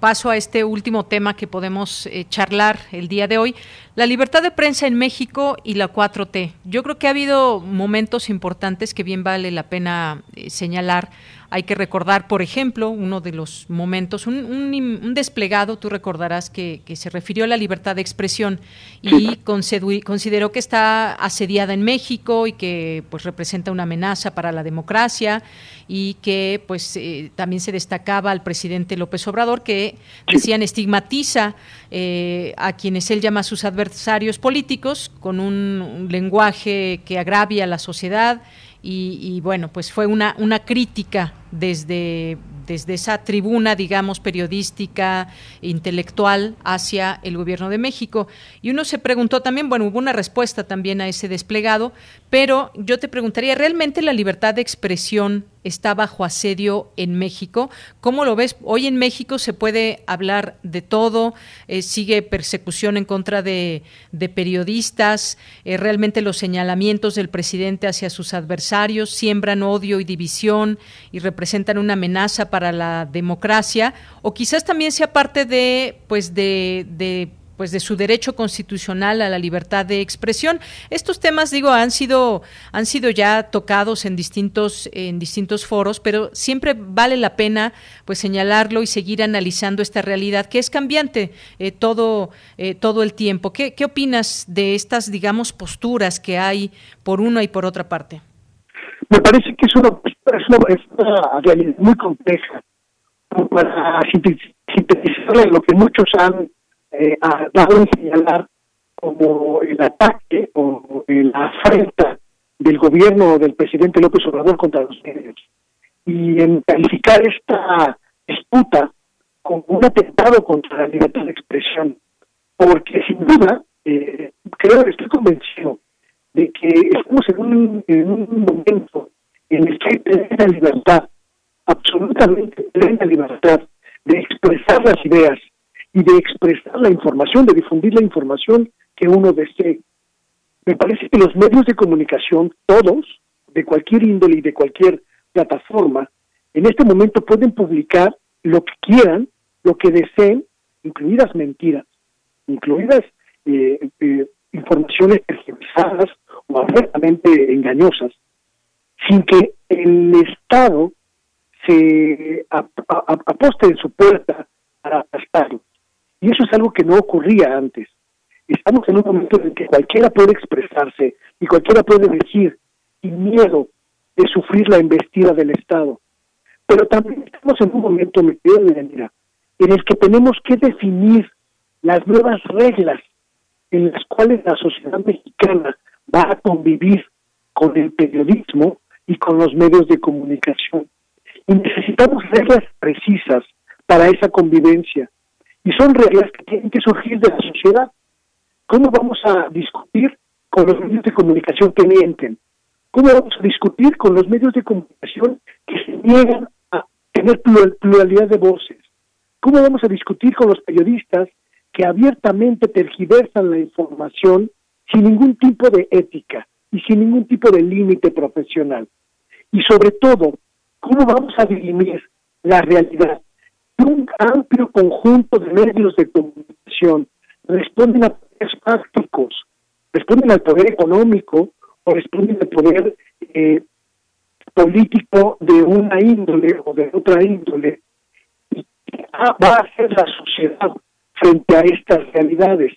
paso a este último tema que podemos eh, charlar el día de hoy, la libertad de prensa en México y la 4T. Yo creo que ha habido momentos importantes que bien vale la pena eh, señalar. Hay que recordar, por ejemplo, uno de los momentos, un, desplegado, tú recordarás que, se refirió a la libertad de expresión y consideró que está asediada en México y que pues representa una amenaza para la democracia y que pues eh, también se destacaba al presidente López Obrador que decían estigmatiza eh, a quienes él llama sus adversarios políticos con un lenguaje que agravia a la sociedad y, bueno, pues fue una, una crítica desde, desde esa tribuna, digamos, periodística, intelectual, hacia el gobierno de México. Y uno se preguntó también, bueno, hubo una respuesta también a ese desplegado, pero yo te preguntaría, ¿realmente la libertad de expresión está bajo asedio en México? ¿Cómo lo ves? Hoy en México se puede hablar de todo, eh, sigue persecución en contra de, periodistas, eh, realmente los señalamientos del presidente hacia sus adversarios siembran odio y división y representan una amenaza para la democracia, o quizás también sea parte de, pues, de, de pues de su derecho constitucional a la libertad de expresión. Estos temas, digo, han sido han sido ya tocados en distintos en distintos foros, pero siempre vale la pena pues señalarlo y seguir analizando esta realidad que es cambiante eh, todo eh, todo el tiempo. ¿Qué, ¿Qué opinas de estas, digamos, posturas que hay por una y por otra parte? Me parece que es una, es una, es realidad muy compleja para sintetizarla lo que muchos han eh, dado a señalar como el ataque o la afrenta del gobierno del presidente López Obrador contra los medios. Y en calificar esta disputa como un atentado contra la libertad de expresión, porque sin duda, eh, creo, estoy convencido de que estamos en un, en un momento en el que hay plena libertad, absolutamente plena libertad de expresar las ideas, y de expresar la información, de difundir la información que uno desee. Me parece que los medios de comunicación, todos, de cualquier índole y de cualquier plataforma, en este momento pueden publicar lo que quieran, lo que deseen, incluidas mentiras, incluidas eh, eh, informaciones tergiversadas o abiertamente engañosas, sin que el Estado se aposte en su puerta para aplastarlo. Y eso es algo que no ocurría antes. Estamos en un momento en que cualquiera puede expresarse y cualquiera puede decir sin miedo de sufrir la embestida del Estado. Pero también estamos en un momento, me de en el que tenemos que definir las nuevas reglas en las cuales la sociedad mexicana va a convivir con el periodismo y con los medios de comunicación. Y necesitamos reglas precisas para esa convivencia. Y son reglas que tienen que surgir de la sociedad. ¿Cómo vamos a discutir con los medios de comunicación que mienten? ¿Cómo vamos a discutir con los medios de comunicación que se niegan a tener pluralidad de voces? ¿Cómo vamos a discutir con los periodistas que abiertamente tergiversan la información sin ningún tipo de ética y sin ningún tipo de límite profesional? Y sobre todo, ¿cómo vamos a dirimir la realidad un amplio conjunto de medios de comunicación responden a poderes prácticos, responden al poder económico o responden al poder eh, político de una índole o de otra índole. ¿Y va a hacer la sociedad frente a estas realidades?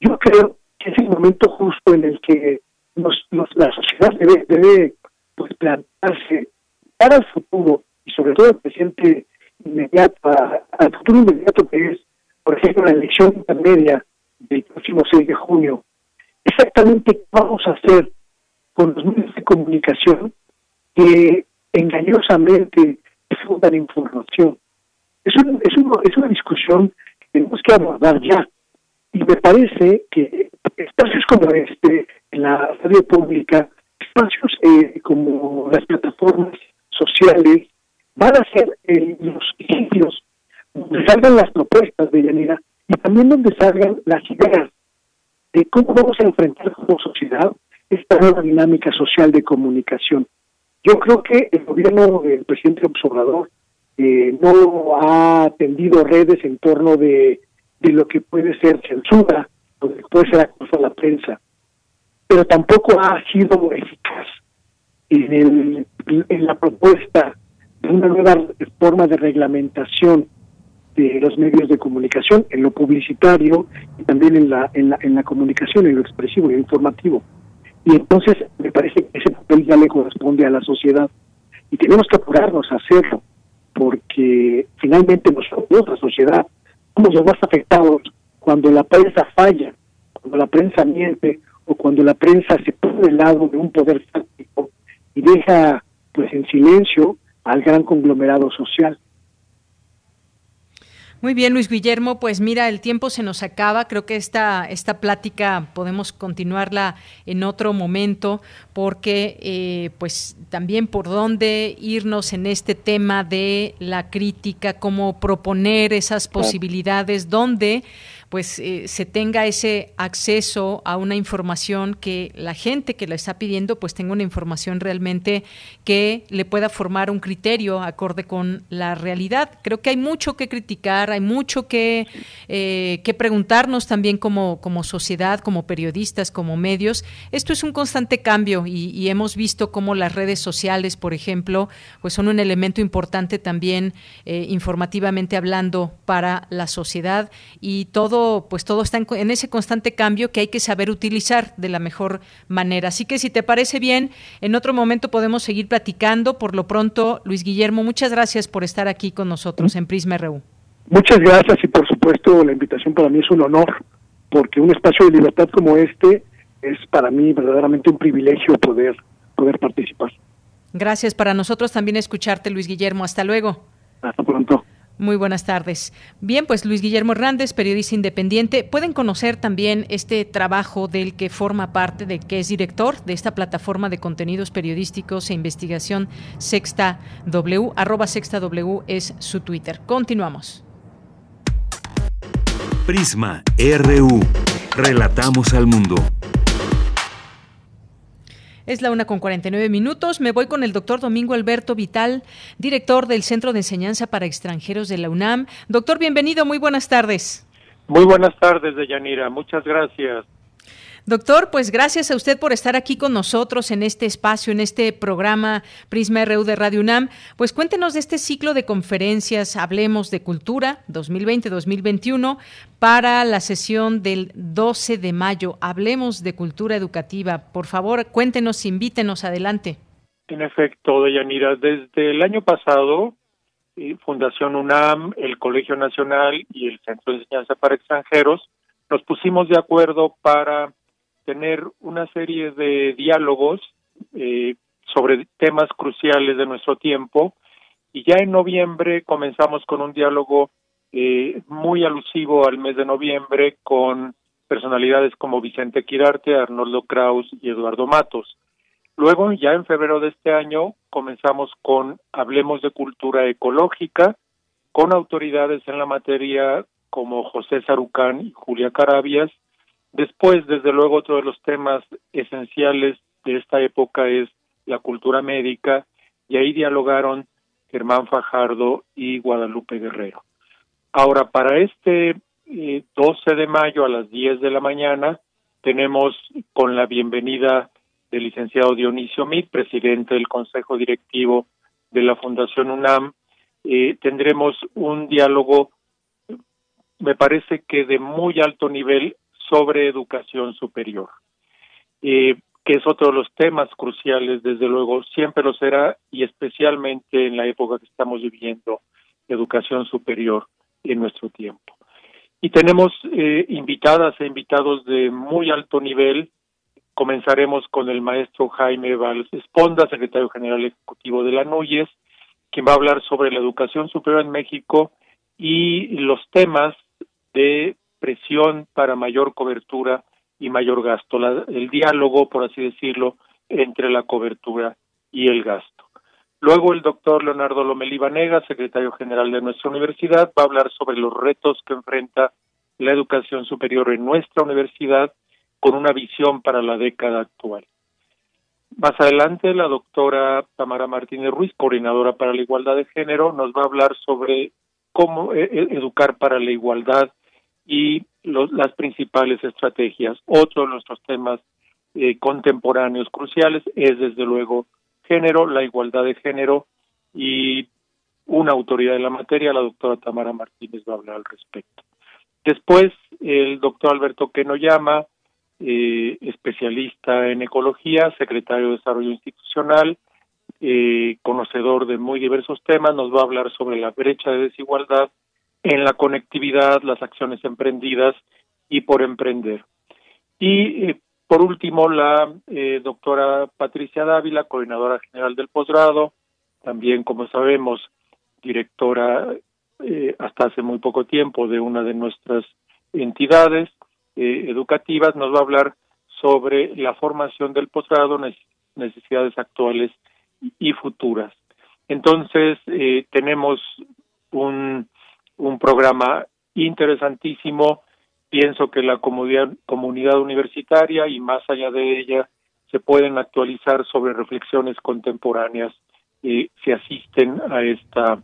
Yo creo que es el momento justo en el que la sociedad debe, debe pues, plantarse para el futuro y sobre todo el presidente inmediato, al futuro inmediato que es, por ejemplo, la elección intermedia del próximo 6 de junio, exactamente qué vamos a hacer con los medios de comunicación que engañosamente difundan información. Es, un, es, es una discusión que tenemos que abordar ya. Y me parece que espacios como este, en la radio pública, espacios eh, como las plataformas sociales, van a ser eh, los sitios donde salgan las propuestas de Yanira y también donde salgan las ideas de cómo vamos a enfrentar como sociedad esta nueva dinámica social de comunicación. Yo creo que el gobierno del presidente Obrador eh, no ha atendido redes en torno de, de lo que puede ser censura, lo que puede ser acoso a la prensa, pero tampoco ha sido eficaz en, el, en la propuesta una nueva forma de reglamentación de los medios de comunicación en lo publicitario y también en la, en la, en la comunicación, en lo expresivo y informativo. Y entonces me parece que ese papel ya le corresponde a la sociedad y tenemos que apurarnos a hacerlo porque finalmente nosotros, la sociedad, somos los más afectados cuando la prensa falla, cuando la prensa miente o cuando la prensa se pone del lado de un poder fáctico y deja pues en silencio al gran conglomerado social. Muy bien, Luis Guillermo, pues mira, el tiempo se nos acaba. Creo que esta, esta plática podemos continuarla en otro momento, porque eh, pues también por dónde irnos en este tema de la crítica, cómo proponer esas posibilidades, dónde pues eh, se tenga ese acceso a una información que la gente que la está pidiendo pues tenga una información realmente que le pueda formar un criterio acorde con la realidad. Creo que hay mucho que criticar, hay mucho que, eh, que preguntarnos también como, como sociedad, como periodistas, como medios. Esto es un constante cambio y, hemos visto cómo las redes sociales, por ejemplo, pues son un elemento importante también eh, informativamente hablando para la sociedad y todo pues todo está en, ese constante cambio que hay que saber utilizar de la mejor manera. Así que si te parece bien, en otro momento podemos seguir platicando. Por lo pronto, Luis Guillermo, muchas gracias por estar aquí con nosotros en Prisma RU. Muchas gracias y por supuesto la invitación para mí es un honor, porque un espacio de libertad como este es para mí verdaderamente un privilegio poder, poder participar. Gracias para nosotros también escucharte, Luis Guillermo. Hasta luego. Hasta pronto. Muy buenas tardes. Bien, pues Luis Guillermo Hernández, periodista independiente. Pueden conocer también este trabajo del que forma parte, de que es director de esta plataforma de contenidos periodísticos e investigación Sexta W. Arroba Sexta W es su Twitter. Continuamos. Prisma RU. Relatamos al mundo. Es la una con 49 minutos. Me voy con el doctor Domingo Alberto Vital, director del Centro de Enseñanza para Extranjeros de la UNAM. Doctor, bienvenido. Muy buenas tardes. Muy buenas tardes, Deyanira. Muchas gracias. Doctor, pues gracias a usted por estar aquí con nosotros en este espacio, en este programa Prisma RU de Radio UNAM. Pues cuéntenos de este ciclo de conferencias Hablemos de Cultura 2020-2021 para la sesión del 12 de mayo. Hablemos de Cultura Educativa. Por favor, cuéntenos, invítenos adelante. En efecto, Deyanira, desde el año pasado, Fundación UNAM, el Colegio Nacional y el Centro de Enseñanza para Extranjeros nos pusimos de acuerdo para tener una serie de diálogos eh, sobre temas cruciales de nuestro tiempo y ya en noviembre comenzamos con un diálogo eh, muy alusivo al mes de noviembre con personalidades como Vicente Quirarte, Arnoldo Kraus y Eduardo Matos. Luego, ya en febrero de este año, comenzamos con Hablemos de Cultura Ecológica, con autoridades en la materia como José Sarucán y Julia Carabias, Después, desde luego, otro de los temas esenciales de esta época es la cultura médica, y ahí dialogaron Germán Fajardo y Guadalupe Guerrero. Ahora, para este 12 eh, de mayo a las 10 de la mañana, tenemos con la bienvenida del licenciado Dionisio Mit, presidente del Consejo Directivo de la Fundación UNAM, eh, tendremos un diálogo, me parece que de muy alto nivel, sobre educación superior, eh, que es otro de los temas cruciales, desde luego, siempre lo será y especialmente en la época que estamos viviendo, educación superior en nuestro tiempo. Y tenemos eh, invitadas e invitados de muy alto nivel. Comenzaremos con el maestro Jaime Valls Esponda, secretario general ejecutivo de la NUYES, quien va a hablar sobre la educación superior en México y los temas de presión para mayor cobertura y mayor gasto, el diálogo, por así decirlo, entre la cobertura y el gasto. Luego el doctor Leonardo Lomelí Vanega, secretario general de nuestra universidad, va a hablar sobre los retos que enfrenta la educación superior en nuestra universidad con una visión para la década actual. Más adelante, la doctora Tamara Martínez Ruiz, coordinadora para la igualdad de género, nos va a hablar sobre cómo eh, eh, educar para la igualdad y las principales estrategias. Otro de nuestros temas eh, contemporáneos cruciales es desde luego género, la igualdad de género y una autoridad en la materia, la doctora Tamara Martínez va a hablar al respecto. Después, el doctor Alberto Kenoyama, eh, especialista en ecología, secretario de Desarrollo Institucional, eh, conocedor de muy diversos temas, nos va a hablar sobre la brecha de desigualdad en la conectividad, las acciones emprendidas y por emprender. Y eh, por último, la eh, doctora Patricia Dávila, coordinadora general del posgrado, también, como sabemos, directora eh, hasta hace muy poco tiempo de una de nuestras entidades eh, educativas, nos va a hablar sobre la formación del posgrado, necesidades actuales y futuras. Entonces, tenemos un, un programa interesantísimo. Pienso que la comunidad, universitaria y más allá de ella se pueden actualizar sobre reflexiones contemporáneas y si asisten a esta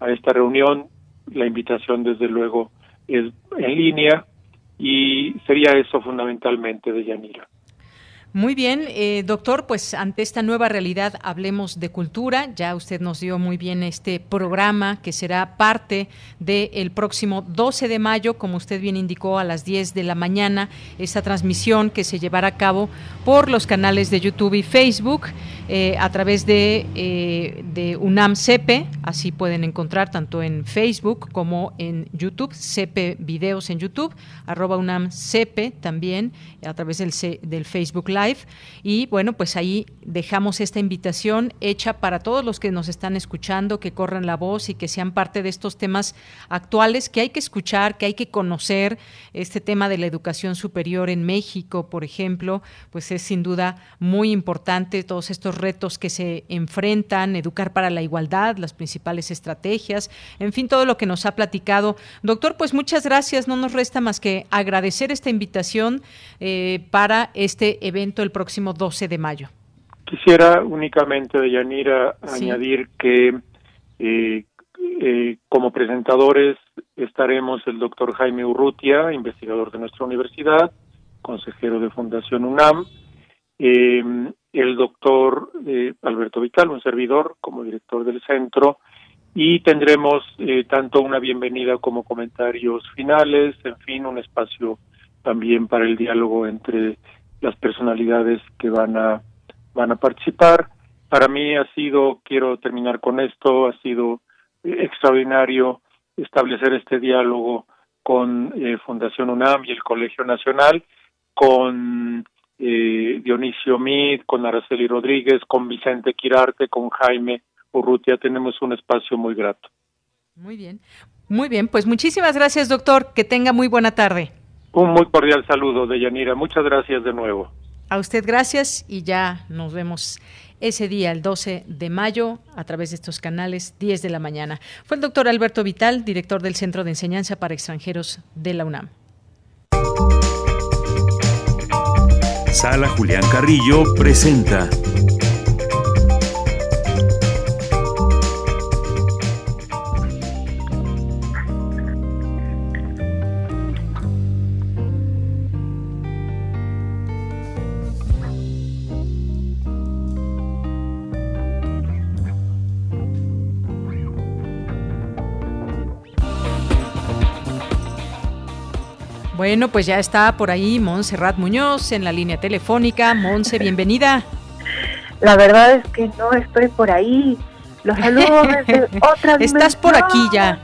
a esta reunión. La invitación, desde luego, es en línea y sería eso fundamentalmente de Yanira. Muy bien, eh, doctor, pues ante esta nueva realidad hablemos de cultura. Ya usted nos dio muy bien este programa que será parte del próximo 12 de mayo, como usted bien indicó, a las 10 de la mañana, esta transmisión que se llevará a cabo por los canales de YouTube y Facebook eh, a través de, eh, de UNAM CEPE, así pueden encontrar tanto en Facebook como en YouTube, CEPE Videos en YouTube, arroba UNAM CEPE también a través del, del Facebook Y bueno, pues ahí dejamos esta invitación hecha para todos los que nos están escuchando, que corran la voz y que sean parte de estos temas actuales que hay que escuchar, que hay que conocer. Este tema de la educación superior en México, por ejemplo, pues es sin duda muy importante todos estos retos que se enfrentan, educar para la igualdad, las principales estrategias, en fin, todo lo que nos ha platicado. Doctor, pues muchas gracias. No nos resta más que agradecer esta invitación eh, para este evento el próximo 12 de mayo. Quisiera únicamente, Deyanira, añadir que eh, eh, como presentadores estaremos el doctor Jaime Urrutia, investigador de nuestra universidad, consejero de Fundación UNAM, eh, el doctor Alberto Vital, un servidor como director del centro, y tendremos tanto una bienvenida como comentarios finales, en fin, un espacio también para el diálogo entre las personalidades que van a van a participar. Para mí ha sido, quiero terminar con esto, ha sido extraordinario establecer este diálogo con eh, Fundación UNAM y el Colegio Nacional, con eh, Dionisio Mid, con Araceli Rodríguez, con Vicente Quirarte, con Jaime Urrutia. Tenemos un espacio muy grato. Muy bien, muy bien. Pues muchísimas gracias, doctor. Que tenga muy buena tarde. Un muy cordial saludo de Yanira. Muchas gracias de nuevo. A usted gracias y ya nos vemos ese día, el 12 de mayo, a través de estos canales, 10 de la mañana. Fue el doctor Alberto Vital, director del Centro de Enseñanza para Extranjeros de la UNAM. Sala Julián Carrillo presenta Bueno, pues ya está por ahí Montserrat Muñoz en la línea telefónica. Monse, <laughs> bienvenida. La verdad es que no estoy por ahí. Los saludo desde <laughs> otra Estás por aquí ya.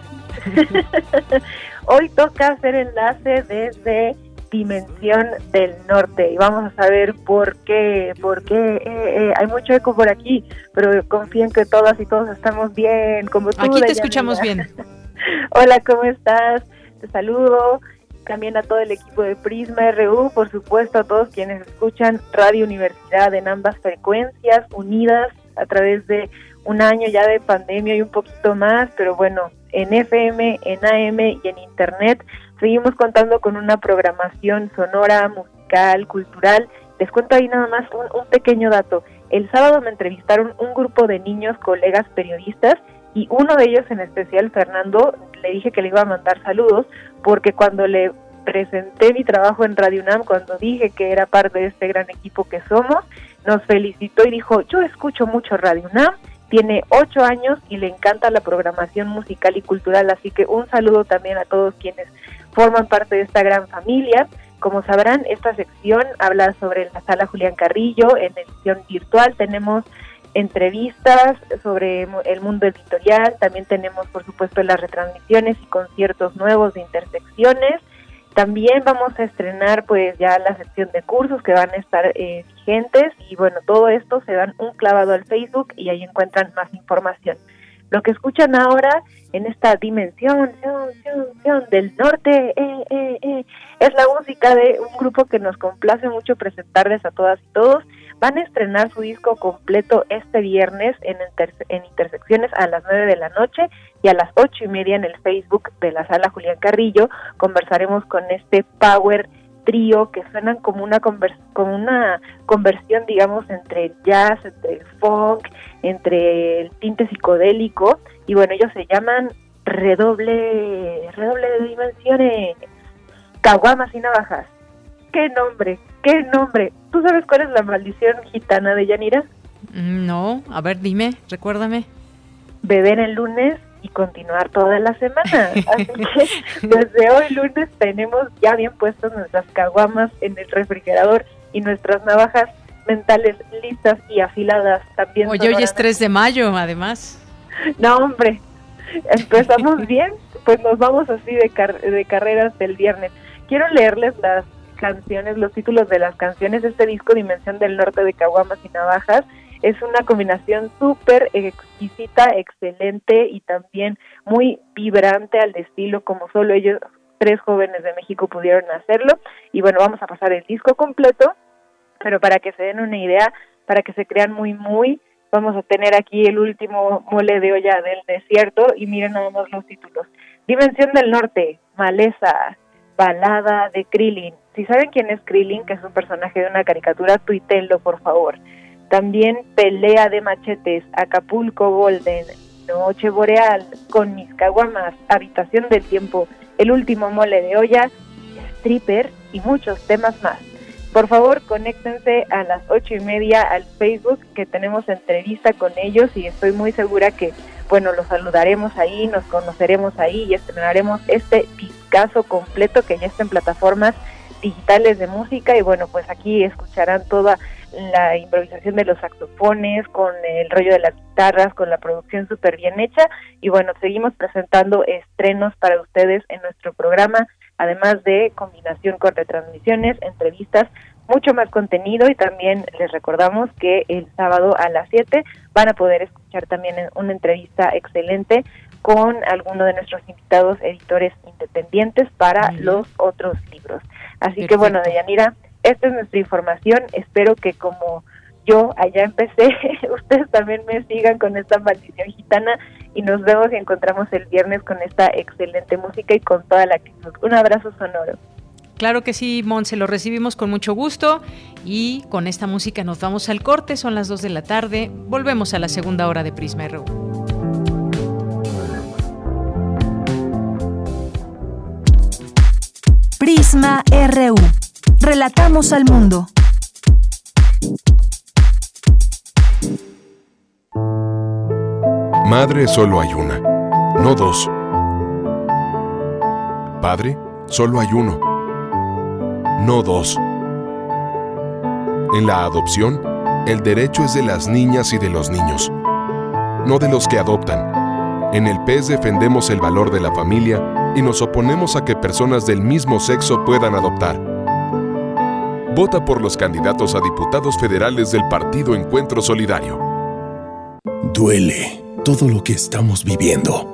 <laughs> Hoy toca hacer enlace desde Dimensión del Norte y vamos a saber por qué, porque eh, eh, hay mucho eco por aquí, pero confíen que todas y todos estamos bien, como tú. Aquí te escuchamos bien. Hola, ¿cómo estás? Te saludo también a todo el equipo de Prisma RU, por supuesto a todos quienes escuchan Radio Universidad en ambas frecuencias, unidas a través de un año ya de pandemia y un poquito más, pero bueno, en FM, en AM y en Internet seguimos contando con una programación sonora, musical, cultural. Les cuento ahí nada más un, un pequeño dato. El sábado me entrevistaron un grupo de niños, colegas periodistas, y uno de ellos en especial, Fernando, le dije que le iba a mandar saludos porque cuando le presenté mi trabajo en Radio UNAM, cuando dije que era parte de este gran equipo que somos, nos felicitó y dijo, yo escucho mucho Radio UNAM, tiene ocho años y le encanta la programación musical y cultural, así que un saludo también a todos quienes forman parte de esta gran familia. Como sabrán, esta sección habla sobre la sala Julián Carrillo, en edición virtual tenemos entrevistas sobre el mundo editorial, también tenemos por supuesto las retransmisiones y conciertos nuevos de intersecciones. También vamos a estrenar pues ya la sección de cursos que van a estar eh, vigentes y bueno, todo esto se dan un clavado al Facebook y ahí encuentran más información. Lo que escuchan ahora en esta dimensión del norte eh, eh, eh, es la música de un grupo que nos complace mucho presentarles a todas y todos. Van a estrenar su disco completo este viernes en, en Intersecciones a las 9 de la noche y a las ocho y media en el Facebook de la sala Julián Carrillo. Conversaremos con este Power trío que suenan como una como una conversión digamos entre el jazz, entre el funk, entre el tinte psicodélico y bueno ellos se llaman redoble redoble de dimensiones caguamas y navajas qué nombre qué nombre tú sabes cuál es la maldición gitana de Yanira mm, no a ver dime recuérdame beber el lunes y continuar toda la semana. <laughs> Así que desde hoy lunes tenemos ya bien puestas nuestras caguamas en el refrigerador y nuestras navajas mentales listas y afiladas también. Oye, hoy es 3 de mayo, además. <laughs> No, hombre, empezamos bien, pues nos vamos así de, de carreras del viernes. Quiero leerles las canciones, los títulos de las canciones este disco Dimensión del Norte de Caguamas y Navajas es una combinación súper exquisita, excelente y también muy vibrante al estilo como solo ellos tres jóvenes de México pudieron hacerlo. Y bueno, vamos a pasar el disco completo, pero para que se den una idea, para que se crean muy, muy, vamos a tener aquí el último mole de olla del desierto y miren nada más los títulos. Dimensión del Norte, Maleza, Balada de Krillin. Si saben quién es Krillin, que es un personaje de una caricatura, tuitenlo por favor. También Pelea de Machetes, Acapulco Golden, Noche Boreal, Con mis caguamas, Habitación del Tiempo, El último mole de olla, Stripper y muchos temas más. Por favor, conéctense a las ocho y media al Facebook que tenemos entrevista con ellos y estoy muy segura que, bueno, los saludaremos ahí, nos conoceremos ahí y estrenaremos este discazo completo que ya está en plataformas digitales de música. Y bueno, pues aquí escucharán toda la improvisación de los saxofones, con el rollo de las guitarras, con la producción súper bien hecha. Y bueno, seguimos presentando estrenos para ustedes en nuestro programa, además de combinación con retransmisiones, entrevistas, mucho más contenido y también les recordamos que el sábado a las 7 van a poder escuchar también una entrevista excelente con alguno de nuestros invitados editores independientes para los otros libros. Así que bueno, Deyanira, esta es nuestra información. Espero que como yo allá empecé, <laughs> ustedes también me sigan con esta maldición gitana y nos vemos y encontramos el viernes con esta excelente música y con toda la actitud. Un abrazo sonoro. Claro que sí, Monse, lo recibimos con mucho gusto y con esta música nos vamos al corte, son las 2 de la tarde, volvemos a la segunda hora de Prisma RU. Prisma RU. Relatamos al mundo. Madre solo hay una, no dos. Padre solo hay uno, no dos. En la adopción, el derecho es de las niñas y de los niños, no de los que adoptan. En el PES defendemos el valor de la familia y nos oponemos a que personas del mismo sexo puedan adoptar. Vota por los candidatos a diputados federales del Partido Encuentro Solidario. Duele todo lo que estamos viviendo.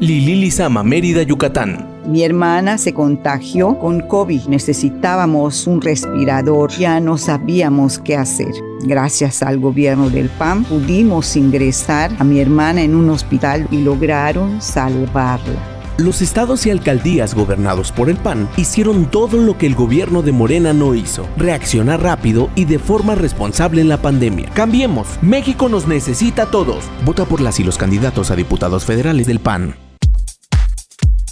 Lili Lizama, Mérida, Yucatán. Mi hermana se contagió con COVID. Necesitábamos un respirador. Ya no sabíamos qué hacer. Gracias al gobierno del PAN pudimos ingresar a mi hermana en un hospital y lograron salvarla. Los estados y alcaldías gobernados por el PAN hicieron todo lo que el gobierno de Morena no hizo, reaccionar rápido y de forma responsable en la pandemia. Cambiemos, México nos necesita a todos. Vota por las y los candidatos a diputados federales del PAN.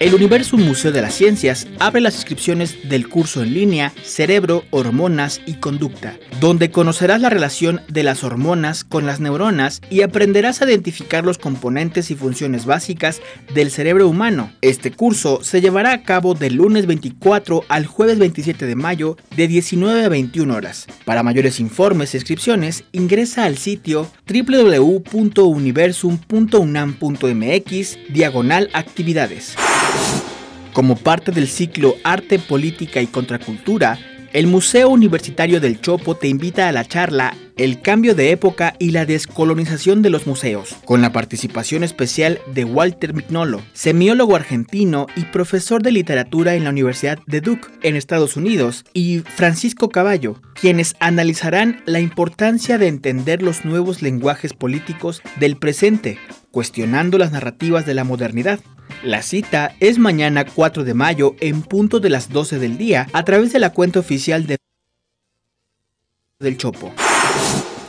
El Universo Museo de las Ciencias abre las inscripciones del curso en línea Cerebro, Hormonas y Conducta, donde conocerás la relación de las hormonas con las neuronas y aprenderás a identificar los componentes y funciones básicas del cerebro humano. Este curso se llevará a cabo del lunes 24 al jueves 27 de mayo de 19 a 21 horas. Para mayores informes e inscripciones, ingresa al sitio www.universum.unam.mx diagonal actividades. Como parte del ciclo Arte, Política y Contracultura, el Museo Universitario del Chopo te invita a la charla El cambio de época y la descolonización de los museos, con la participación especial de Walter Mignolo, semiólogo argentino y profesor de literatura en la Universidad de Duke, en Estados Unidos, y Francisco Caballo, quienes analizarán la importancia de entender los nuevos lenguajes políticos del presente, cuestionando las narrativas de la modernidad. La cita es mañana 4 de mayo en punto de las 12 del día a través de la cuenta oficial de del Chopo.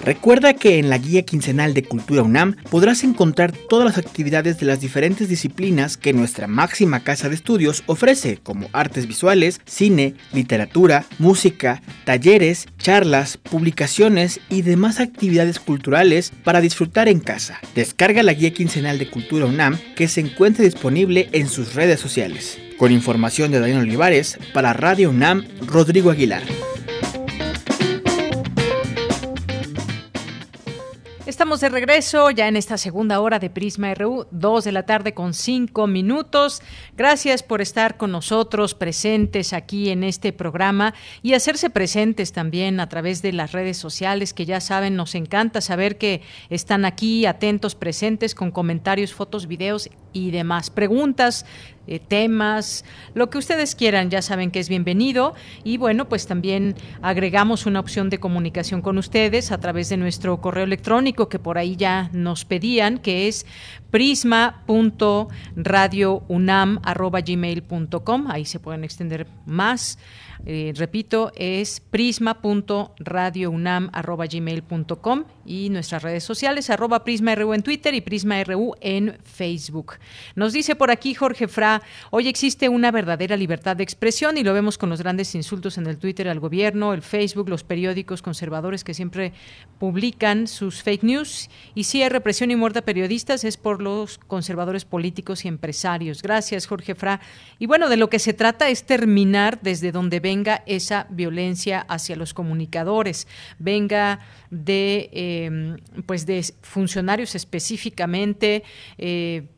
Recuerda que en la guía quincenal de Cultura UNAM podrás encontrar todas las actividades de las diferentes disciplinas que nuestra máxima casa de estudios ofrece, como artes visuales, cine, literatura, música, talleres, charlas, publicaciones y demás actividades culturales para disfrutar en casa. Descarga la guía quincenal de Cultura UNAM que se encuentra disponible en sus redes sociales. Con información de Daniel Olivares, para Radio UNAM, Rodrigo Aguilar. Estamos de regreso ya en esta segunda hora de Prisma RU, 2 de la tarde con 5 minutos. Gracias por estar con nosotros presentes aquí en este programa y hacerse presentes también a través de las redes sociales que ya saben, nos encanta saber que están aquí atentos, presentes con comentarios, fotos, videos y demás preguntas eh, temas, lo que ustedes quieran, ya saben que es bienvenido. Y bueno, pues también agregamos una opción de comunicación con ustedes a través de nuestro correo electrónico que por ahí ya nos pedían, que es prisma.radiounam.gmail.com. Ahí se pueden extender más. Eh, repito, es prisma.radiounam.gmail.com y nuestras redes sociales, arroba PrismaRU en Twitter y PrismaRU en Facebook. Nos dice por aquí Jorge Fra, hoy existe una verdadera libertad de expresión y lo vemos con los grandes insultos en el Twitter al gobierno, el Facebook, los periódicos conservadores que siempre publican sus fake news y si hay represión y muerte a periodistas es por los conservadores políticos y empresarios. Gracias, Jorge Fra. Y bueno, de lo que se trata es terminar desde donde venga esa violencia hacia los comunicadores, venga de, eh, pues de funcionarios específicamente. Eh,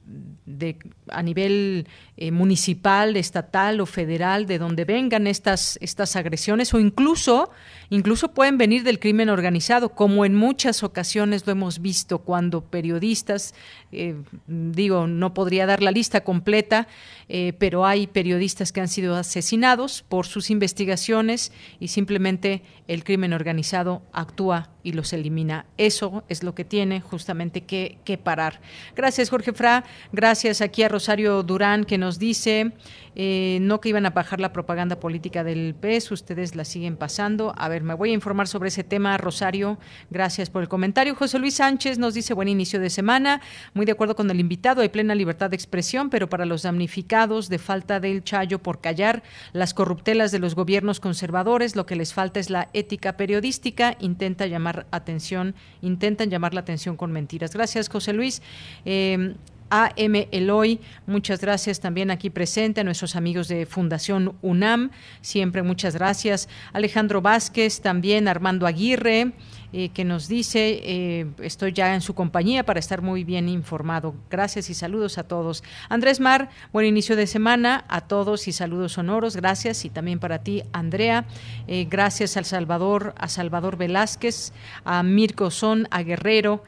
de, a nivel eh, municipal, estatal o federal, de donde vengan estas, estas agresiones o incluso, incluso pueden venir del crimen organizado, como en muchas ocasiones lo hemos visto cuando periodistas, eh, digo, no podría dar la lista completa, eh, pero hay periodistas que han sido asesinados por sus investigaciones y simplemente el crimen organizado actúa y los elimina. Eso es lo que tiene justamente que, que parar. Gracias, Jorge Fra. Gracias aquí a Rosario Durán que nos dice, eh, no que iban a bajar la propaganda política del PES, ustedes la siguen pasando. A ver, me voy a informar sobre ese tema, Rosario. Gracias por el comentario. José Luis Sánchez nos dice, buen inicio de semana. Muy de acuerdo con el invitado, hay plena libertad de expresión, pero para los damnificados de falta del chayo por callar las corruptelas de los gobiernos conservadores, lo que les falta es la ética periodística. Intenta llamar atención, intentan llamar la atención con mentiras. Gracias, José Luis. Eh, AM Eloy, muchas gracias también aquí presente, a nuestros amigos de Fundación UNAM, siempre muchas gracias. Alejandro Vázquez, también Armando Aguirre, eh, que nos dice, eh, estoy ya en su compañía para estar muy bien informado. Gracias y saludos a todos. Andrés Mar, buen inicio de semana a todos y saludos sonoros. Gracias y también para ti, Andrea. Eh, gracias al Salvador, a Salvador Velázquez, a Mirko Son, a Guerrero.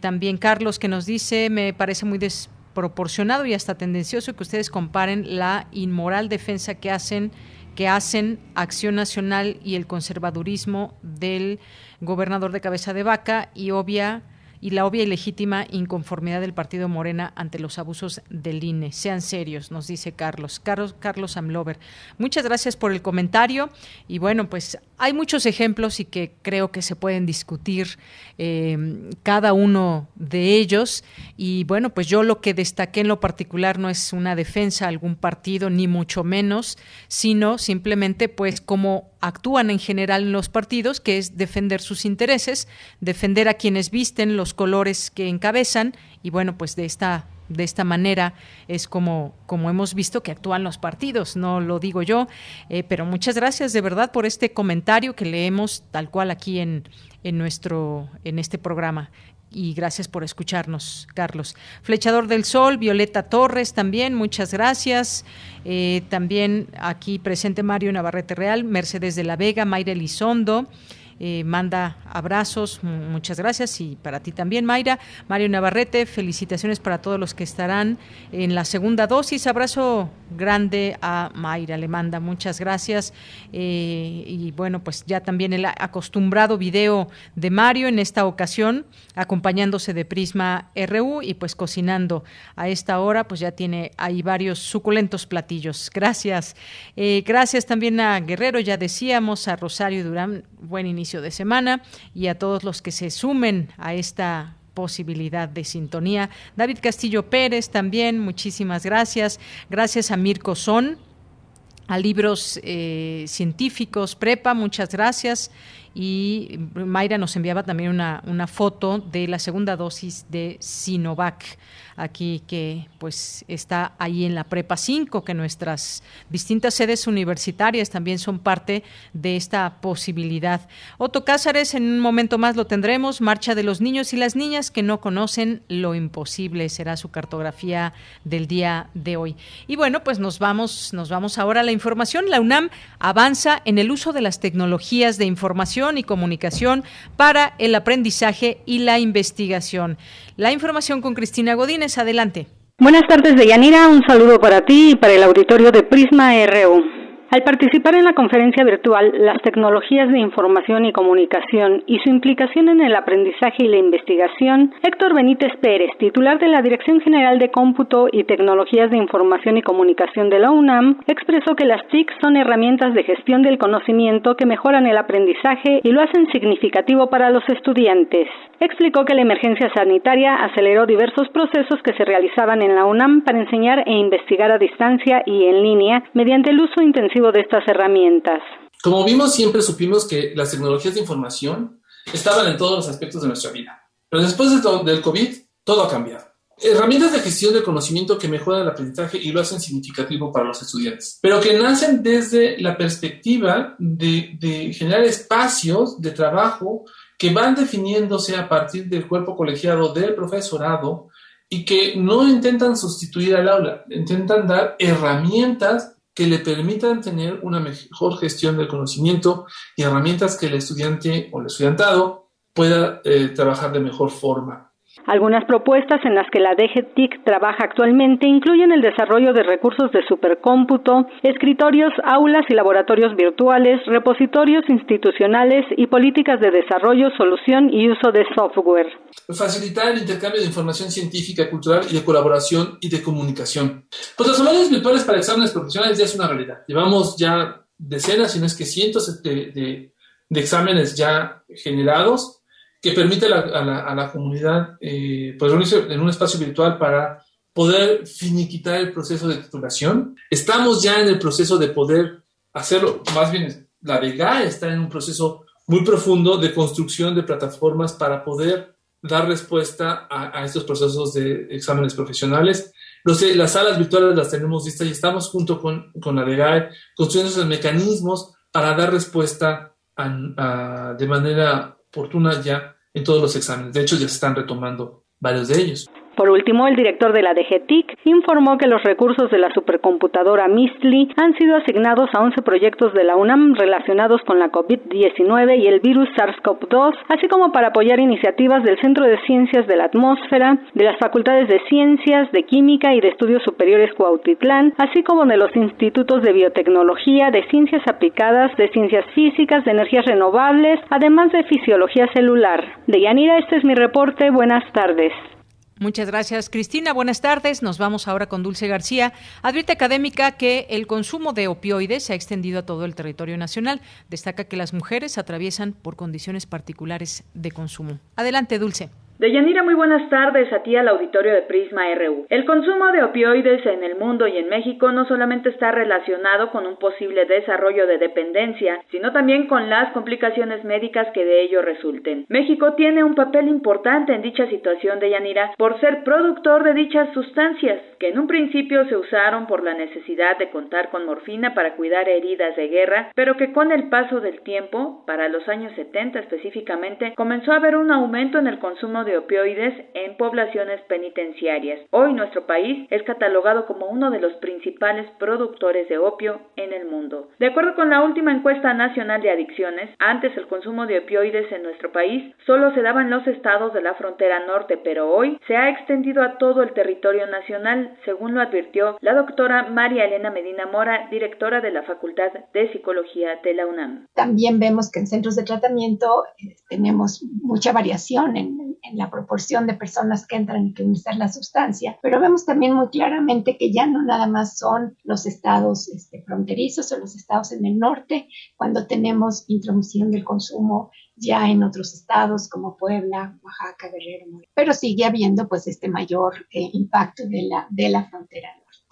También Carlos que nos dice, me parece muy desproporcionado y hasta tendencioso que ustedes comparen la inmoral defensa que hacen que hacen Acción Nacional y el conservadurismo del gobernador de cabeza de vaca y obvia y la obvia y legítima inconformidad del partido Morena ante los abusos del INE. Sean serios, nos dice Carlos. Carlos, Carlos Amlover. Muchas gracias por el comentario. Y bueno, pues hay muchos ejemplos y que creo que se pueden discutir eh, cada uno de ellos. Y bueno, pues yo lo que destaqué en lo particular no es una defensa a algún partido, ni mucho menos, sino simplemente pues cómo actúan en general en los partidos, que es defender sus intereses, defender a quienes visten los colores que encabezan y bueno, pues de esta de esta manera es como, como hemos visto que actúan los partidos, no lo digo yo, eh, pero muchas gracias de verdad por este comentario que leemos tal cual aquí en, en nuestro en este programa y gracias por escucharnos, Carlos. Flechador del Sol, Violeta Torres también, muchas gracias. Eh, también aquí presente Mario Navarrete Real, Mercedes de la Vega, Mayra Elizondo. Eh, manda abrazos, muchas gracias y para ti también, Mayra. Mario Navarrete, felicitaciones para todos los que estarán en la segunda dosis. Abrazo grande a Mayra, le manda muchas gracias. Eh, y bueno, pues ya también el acostumbrado video de Mario en esta ocasión, acompañándose de Prisma RU y pues cocinando a esta hora, pues ya tiene ahí varios suculentos platillos. Gracias. Eh, gracias también a Guerrero, ya decíamos, a Rosario Durán, buen inicio de semana y a todos los que se sumen a esta posibilidad de sintonía. David Castillo Pérez también, muchísimas gracias. Gracias a Mirko Son, a libros eh, científicos, prepa, muchas gracias. Y Mayra nos enviaba también una, una foto de la segunda dosis de Sinovac aquí que pues está ahí en la Prepa 5, que nuestras distintas sedes universitarias también son parte de esta posibilidad. Otto Cázares, en un momento más lo tendremos, Marcha de los Niños y las Niñas que no conocen lo imposible, será su cartografía del día de hoy. Y bueno, pues nos vamos, nos vamos ahora a la información. La UNAM avanza en el uso de las tecnologías de información y comunicación para el aprendizaje y la investigación. La información con Cristina Godínez. Adelante. Buenas tardes, Deyanira. Un saludo para ti y para el auditorio de Prisma RU. Al participar en la conferencia virtual Las tecnologías de información y comunicación y su implicación en el aprendizaje y la investigación, Héctor Benítez Pérez, titular de la Dirección General de Cómputo y Tecnologías de Información y Comunicación de la UNAM, expresó que las TIC son herramientas de gestión del conocimiento que mejoran el aprendizaje y lo hacen significativo para los estudiantes. Explicó que la emergencia sanitaria aceleró diversos procesos que se realizaban en la UNAM para enseñar e investigar a distancia y en línea mediante el uso intensivo de estas herramientas. Como vimos, siempre supimos que las tecnologías de información estaban en todos los aspectos de nuestra vida. Pero después del COVID, todo ha cambiado. Herramientas de gestión del conocimiento que mejoran el aprendizaje y lo hacen significativo para los estudiantes, pero que nacen desde la perspectiva de, de generar espacios de trabajo que van definiéndose a partir del cuerpo colegiado del profesorado y que no intentan sustituir al aula, intentan dar herramientas que le permitan tener una mejor gestión del conocimiento y herramientas que el estudiante o el estudiantado pueda eh, trabajar de mejor forma. Algunas propuestas en las que la DGTIC trabaja actualmente incluyen el desarrollo de recursos de supercómputo, escritorios, aulas y laboratorios virtuales, repositorios institucionales y políticas de desarrollo, solución y uso de software. Facilitar el intercambio de información científica, cultural y de colaboración y de comunicación. Pues los salarios virtuales para exámenes profesionales ya es una realidad. Llevamos ya decenas, si no es que cientos de exámenes ya generados que permite a la, comunidad eh, pues reunirse en un espacio virtual para poder finiquitar el proceso de titulación. Estamos ya en el proceso de poder hacerlo, más bien la DEGA está en un proceso muy profundo de construcción de plataformas para poder dar respuesta a, estos procesos de exámenes profesionales. las salas virtuales las tenemos listas y estamos junto con, con la DEGAE construyendo esos mecanismos para dar respuesta de manera oportuna ya en todos los exámenes. De hecho, ya se están retomando varios de ellos. Por último, el director de la DGTIC informó que los recursos de la supercomputadora MISTLI han sido asignados a 11 proyectos de la UNAM relacionados con la COVID-19 y el virus SARS-CoV-2, así como para apoyar iniciativas del Centro de Ciencias de la Atmósfera, de las Facultades de Ciencias, de Química y de Estudios Superiores Cuautitlán, así como de los institutos de biotecnología, de ciencias aplicadas, de ciencias físicas, de energías renovables, además de fisiología celular. De Yanira, este es mi reporte. Buenas tardes. Muchas gracias, Cristina. Buenas tardes. Nos vamos ahora con Dulce García. Advierte académica que el consumo de opioides se ha extendido a todo el territorio nacional. Destaca que las mujeres atraviesan por condiciones particulares de consumo. Adelante, Dulce. Deyanira, muy buenas tardes a ti al auditorio de Prisma RU. El consumo de opioides en el mundo y en México no solamente está relacionado con un posible desarrollo de dependencia, sino también con las complicaciones médicas que de ello resulten. México tiene un papel importante en dicha situación, Deyanira, por ser productor de dichas sustancias, que en un principio se usaron por la necesidad de contar con morfina para cuidar heridas de guerra, pero que con el paso del tiempo, para los años 70 específicamente, comenzó a haber un aumento en el consumo opioides en poblaciones penitenciarias. Hoy nuestro país es catalogado como uno de los principales productores de opio en el mundo. De acuerdo con la última encuesta nacional de adicciones, antes el consumo de opioides en nuestro país solo se daba en los estados de la frontera norte, pero hoy se ha extendido a todo el territorio nacional, según lo advirtió la doctora María Elena Medina Mora, directora de la Facultad de Psicología de la UNAM. También vemos que en centros de tratamiento eh, tenemos mucha variación en, en la proporción de personas que entran y que utilizan la sustancia, pero vemos también muy claramente que ya no nada más son los estados este, fronterizos o los estados en el norte, cuando tenemos introducción del consumo ya en otros estados como Puebla, Oaxaca, Guerrero, pero sigue habiendo pues este mayor eh, impacto de la, de la frontera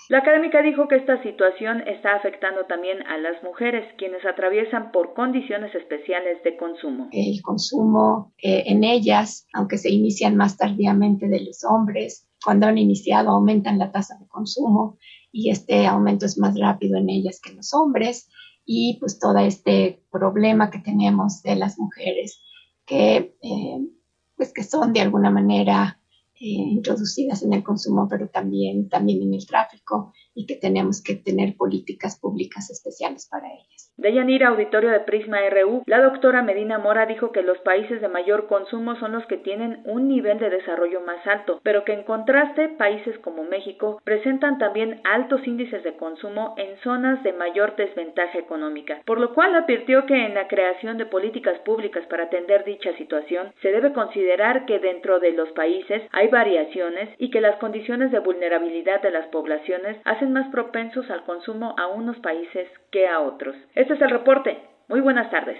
la académica dijo que esta situación está afectando también a las mujeres, quienes atraviesan por condiciones especiales de consumo. El consumo eh, en ellas, aunque se inician más tardíamente de los hombres, cuando han iniciado aumentan la tasa de consumo y este aumento es más rápido en ellas que en los hombres y pues todo este problema que tenemos de las mujeres que eh, pues que son de alguna manera eh, introducidas en el consumo, pero también, también en el tráfico y que tenemos que tener políticas públicas especiales para ellas. De Yanira, auditorio de Prisma RU, la doctora Medina Mora dijo que los países de mayor consumo son los que tienen un nivel de desarrollo más alto, pero que en contraste países como México presentan también altos índices de consumo en zonas de mayor desventaja económica, por lo cual advirtió que en la creación de políticas públicas para atender dicha situación se debe considerar que dentro de los países hay variaciones y que las condiciones de vulnerabilidad de las poblaciones hacen más propensos al consumo a unos países que a otros. Este es el reporte. Muy buenas tardes.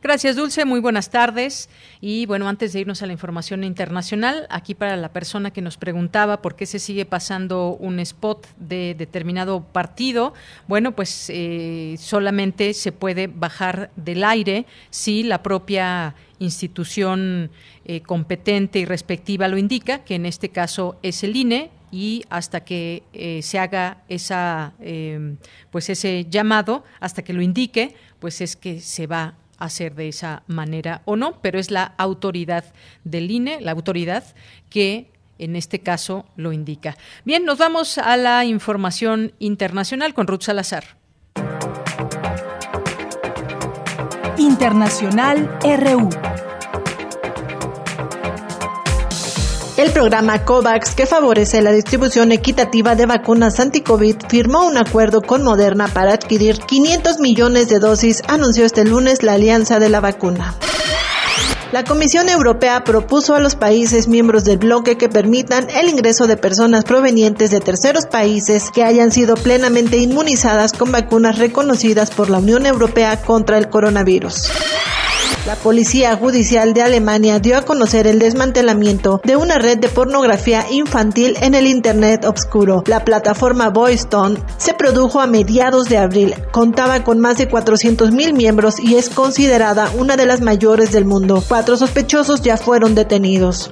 Gracias, Dulce. Muy buenas tardes. Y bueno, antes de irnos a la información internacional, aquí para la persona que nos preguntaba por qué se sigue pasando un spot de determinado partido, bueno, pues eh, solamente se puede bajar del aire si la propia institución eh, competente y respectiva lo indica, que en este caso es el INE, y hasta que eh, se haga esa em, pues ese llamado hasta que lo indique pues es que se va a hacer de esa manera o no. Pero es la autoridad del INE la autoridad que en este caso lo indica. Bien nos vamos a la información internacional con Ruth Salazar. Internacional RU El programa COVAX, que favorece la distribución equitativa de vacunas anti-COVID, firmó un acuerdo con Moderna para adquirir 500 millones de dosis, anunció este lunes la Alianza de la Vacuna. La Comisión Europea propuso a los países miembros del bloque que permitan el ingreso de personas provenientes de terceros países que hayan sido plenamente inmunizadas con vacunas reconocidas por la Unión Europea contra el coronavirus. La Policía Judicial de Alemania dio a conocer el desmantelamiento de una red de pornografía infantil en el Internet Obscuro. La plataforma Boystone se produjo a mediados de abril, contaba con más de 400 mil miembros y es considerada una de las mayores del mundo. Cuatro sospechosos ya fueron detenidos.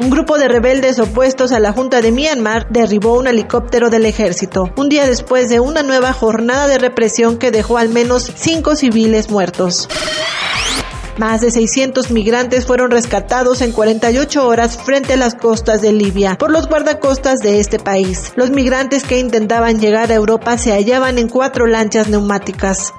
Un grupo de rebeldes opuestos a la Junta de Myanmar derribó un helicóptero del ejército, un día después de una nueva jornada de represión que dejó al menos cinco civiles muertos. Más de 600 migrantes fueron rescatados en 48 horas frente a las costas de Libia por los guardacostas de este país. Los migrantes que intentaban llegar a Europa se hallaban en cuatro lanchas neumáticas.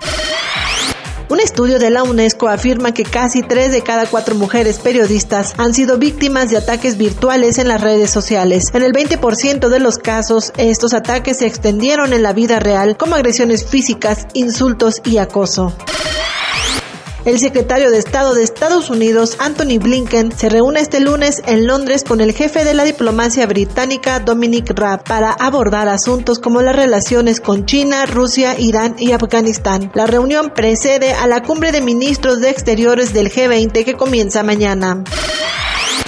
Un estudio de la UNESCO afirma que casi 3 de cada 4 mujeres periodistas han sido víctimas de ataques virtuales en las redes sociales. En el 20% de los casos, estos ataques se extendieron en la vida real como agresiones físicas, insultos y acoso. El secretario de Estado de Estados Unidos, Anthony Blinken, se reúne este lunes en Londres con el jefe de la diplomacia británica, Dominic Raab, para abordar asuntos como las relaciones con China, Rusia, Irán y Afganistán. La reunión precede a la cumbre de ministros de Exteriores del G20 que comienza mañana.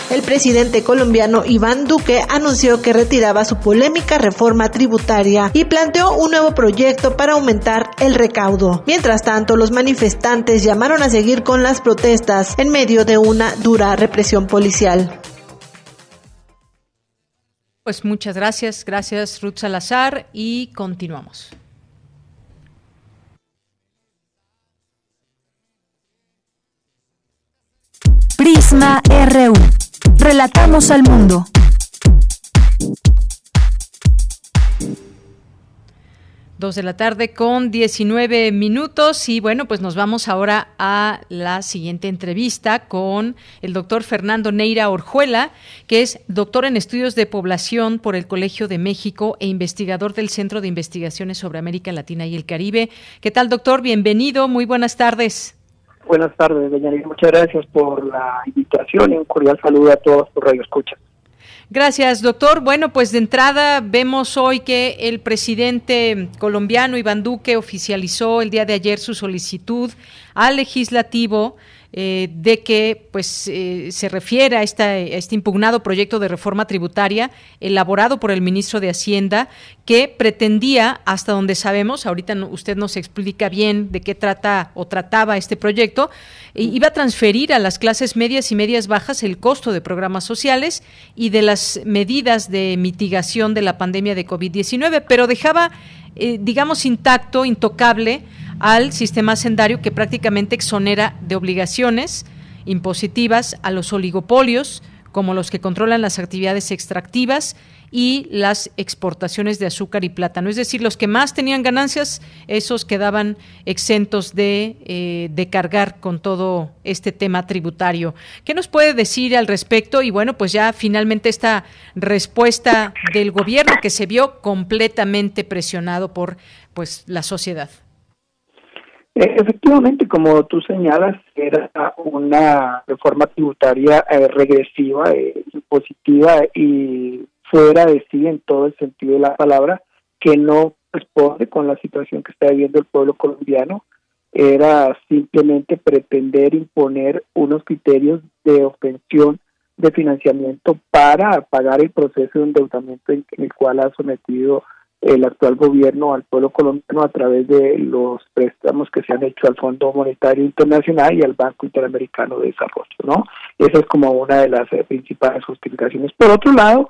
El presidente colombiano Iván Duque anunció que retiraba su polémica reforma tributaria y planteó un nuevo proyecto para aumentar el recaudo. Mientras tanto, los manifestantes llamaron a seguir con las protestas en medio de una dura represión policial. Pues muchas gracias, gracias Ruth Salazar y continuamos. Prisma RU. Relatamos al mundo. Dos de la tarde con 19 minutos y bueno, pues nos vamos ahora a la siguiente entrevista con el doctor Fernando Neira Orjuela, que es doctor en estudios de población por el Colegio de México e investigador del Centro de Investigaciones sobre América Latina y el Caribe. ¿Qué tal, doctor? Bienvenido, muy buenas tardes. Buenas tardes, doña Muchas gracias por la invitación y un cordial saludo a todos por Radio Escucha. Gracias, doctor. Bueno, pues de entrada vemos hoy que el presidente colombiano Iván Duque oficializó el día de ayer su solicitud al legislativo eh, de que pues eh, se refiere a, este impugnado proyecto de reforma tributaria elaborado por el ministro de Hacienda que pretendía, hasta donde sabemos, ahorita usted nos explica bien de qué trata o trataba este proyecto, iba a transferir a las clases medias y medias bajas el costo de programas sociales y de las medidas de mitigación de la pandemia de COVID-19, pero dejaba, eh, digamos, intacto, intocable, al sistema hacendario que prácticamente exonera de obligaciones impositivas a los oligopolios, como los que controlan las actividades extractivas y las exportaciones de azúcar y plátano. Es decir, los que más tenían ganancias, esos quedaban exentos de, eh, de cargar con todo este tema tributario. ¿Qué nos puede decir al respecto? Y bueno, pues ya finalmente esta respuesta del gobierno que se vio completamente presionado por pues la sociedad. Eh, efectivamente, como tú señalas, era una reforma tributaria eh, regresiva, eh, impositiva y fuera de sí en todo el sentido de la palabra, que no responde con la situación que está viviendo el pueblo colombiano. Era simplemente pretender imponer unos criterios de obtención de financiamiento para pagar el proceso de endeudamiento en el cual ha sometido el actual gobierno al pueblo colombiano a través de los préstamos que se han hecho al Fondo Monetario Internacional y al Banco Interamericano de Desarrollo, ¿no? Esa es como una de las eh, principales justificaciones. Por otro lado,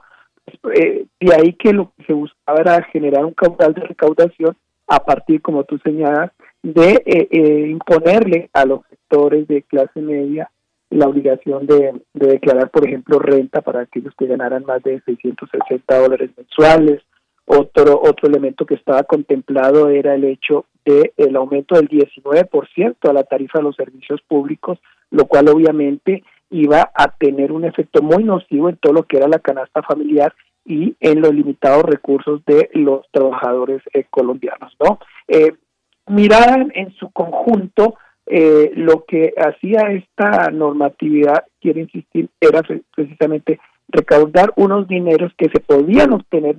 eh, de ahí que lo que se buscaba era generar un caudal de recaudación a partir, como tú señalas, de eh, imponerle a los sectores de clase media la obligación de declarar, por ejemplo, renta para aquellos que ganaran más de 660 dólares mensuales, otro, otro elemento que estaba contemplado era el hecho de el aumento del 19% a la tarifa de los servicios públicos, lo cual obviamente iba a tener un efecto muy nocivo en todo lo que era la canasta familiar y en los limitados recursos de los trabajadores eh, colombianos, ¿no? Eh, miraran en su conjunto eh, lo que hacía esta normatividad, quiero insistir, era precisamente recaudar unos dineros que se podían obtener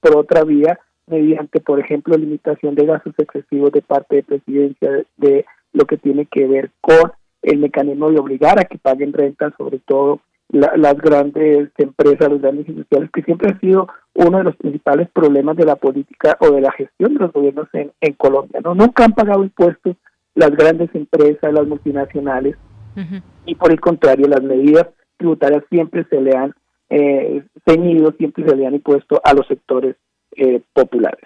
por otra vía mediante, por ejemplo, limitación de gastos excesivos de parte de presidencia de, lo que tiene que ver con el mecanismo de obligar a que paguen renta, sobre todo las grandes empresas, los grandes industriales, que siempre ha sido uno de los principales problemas de la política o de la gestión de los gobiernos en, en Colombia. ¿no? Nunca han pagado impuestos las grandes empresas, las multinacionales, y por el contrario, las medidas tributarias siempre se le han eh, ceñido, siempre se han impuesto a los sectores eh, populares.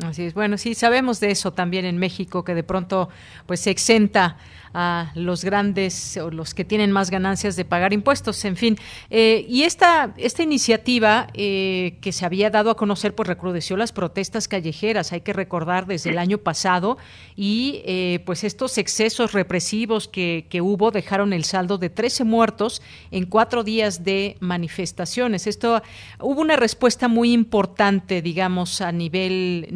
Así es. Bueno, sí, sabemos de eso también en México, que de pronto pues se exenta a los grandes o los que tienen más ganancias de pagar impuestos, en fin. Eh, y esta, esta iniciativa eh, que se había dado a conocer, pues recrudeció las protestas callejeras, hay que recordar desde el año pasado, y eh, pues estos excesos represivos que, que hubo dejaron el saldo de 13 muertos en cuatro días de manifestaciones. Esto hubo una respuesta muy importante, digamos, a nivel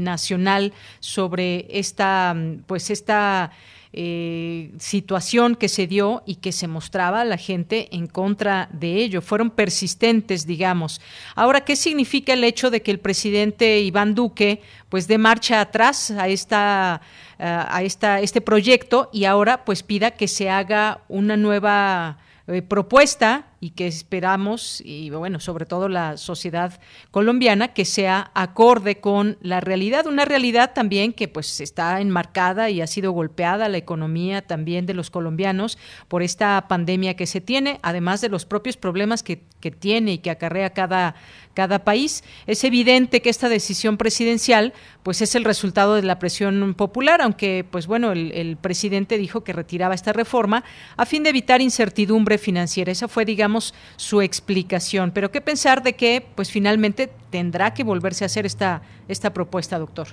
sobre esta, pues esta eh, situación que se dio y que se mostraba la gente en contra de ello. Fueron persistentes, digamos. Ahora, ¿qué significa el hecho de que el presidente Iván Duque pues dé marcha atrás a esta a esta este proyecto y ahora pues pida que se haga una nueva eh, propuesta y que esperamos, y bueno, sobre todo la sociedad colombiana, que sea acorde con la realidad, una realidad también que pues está enmarcada y ha sido golpeada la economía también de los colombianos por esta pandemia que se tiene, además de los propios problemas que, que tiene y que acarrea cada, cada país. Es evidente que esta decisión presidencial pues es el resultado de la presión popular, aunque pues bueno, el, el presidente dijo que retiraba esta reforma a fin de evitar incertidumbre financiera. Esa fue, digamos, su explicación. Pero qué pensar de que, pues finalmente tendrá que volverse a hacer esta, esta propuesta, doctor.